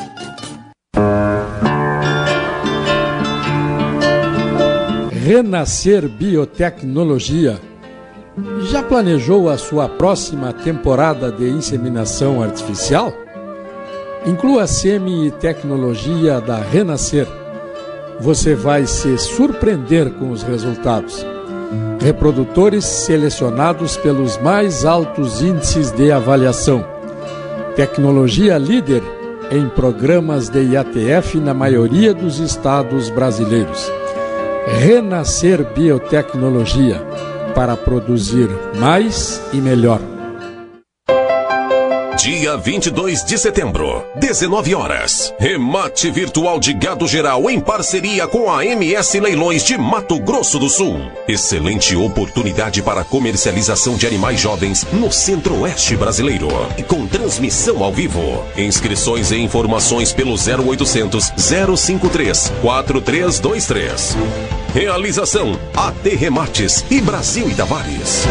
Renascer Biotecnologia. Já planejou a sua próxima temporada de inseminação artificial? Inclua a semi-tecnologia da Renascer. Você vai se surpreender com os resultados. Reprodutores selecionados pelos mais altos índices de avaliação. Tecnologia líder em programas de IATF na maioria dos estados brasileiros. Renascer Biotecnologia para produzir mais e melhor. Dia 22 de setembro, 19 horas. Remate virtual de gado geral em parceria com a MS Leilões de Mato Grosso do Sul. Excelente oportunidade para comercialização de animais jovens no centro-oeste brasileiro. Com transmissão ao vivo. Inscrições e informações pelo 0800 053 4323. Realização AT Remates e Brasil e Tavares.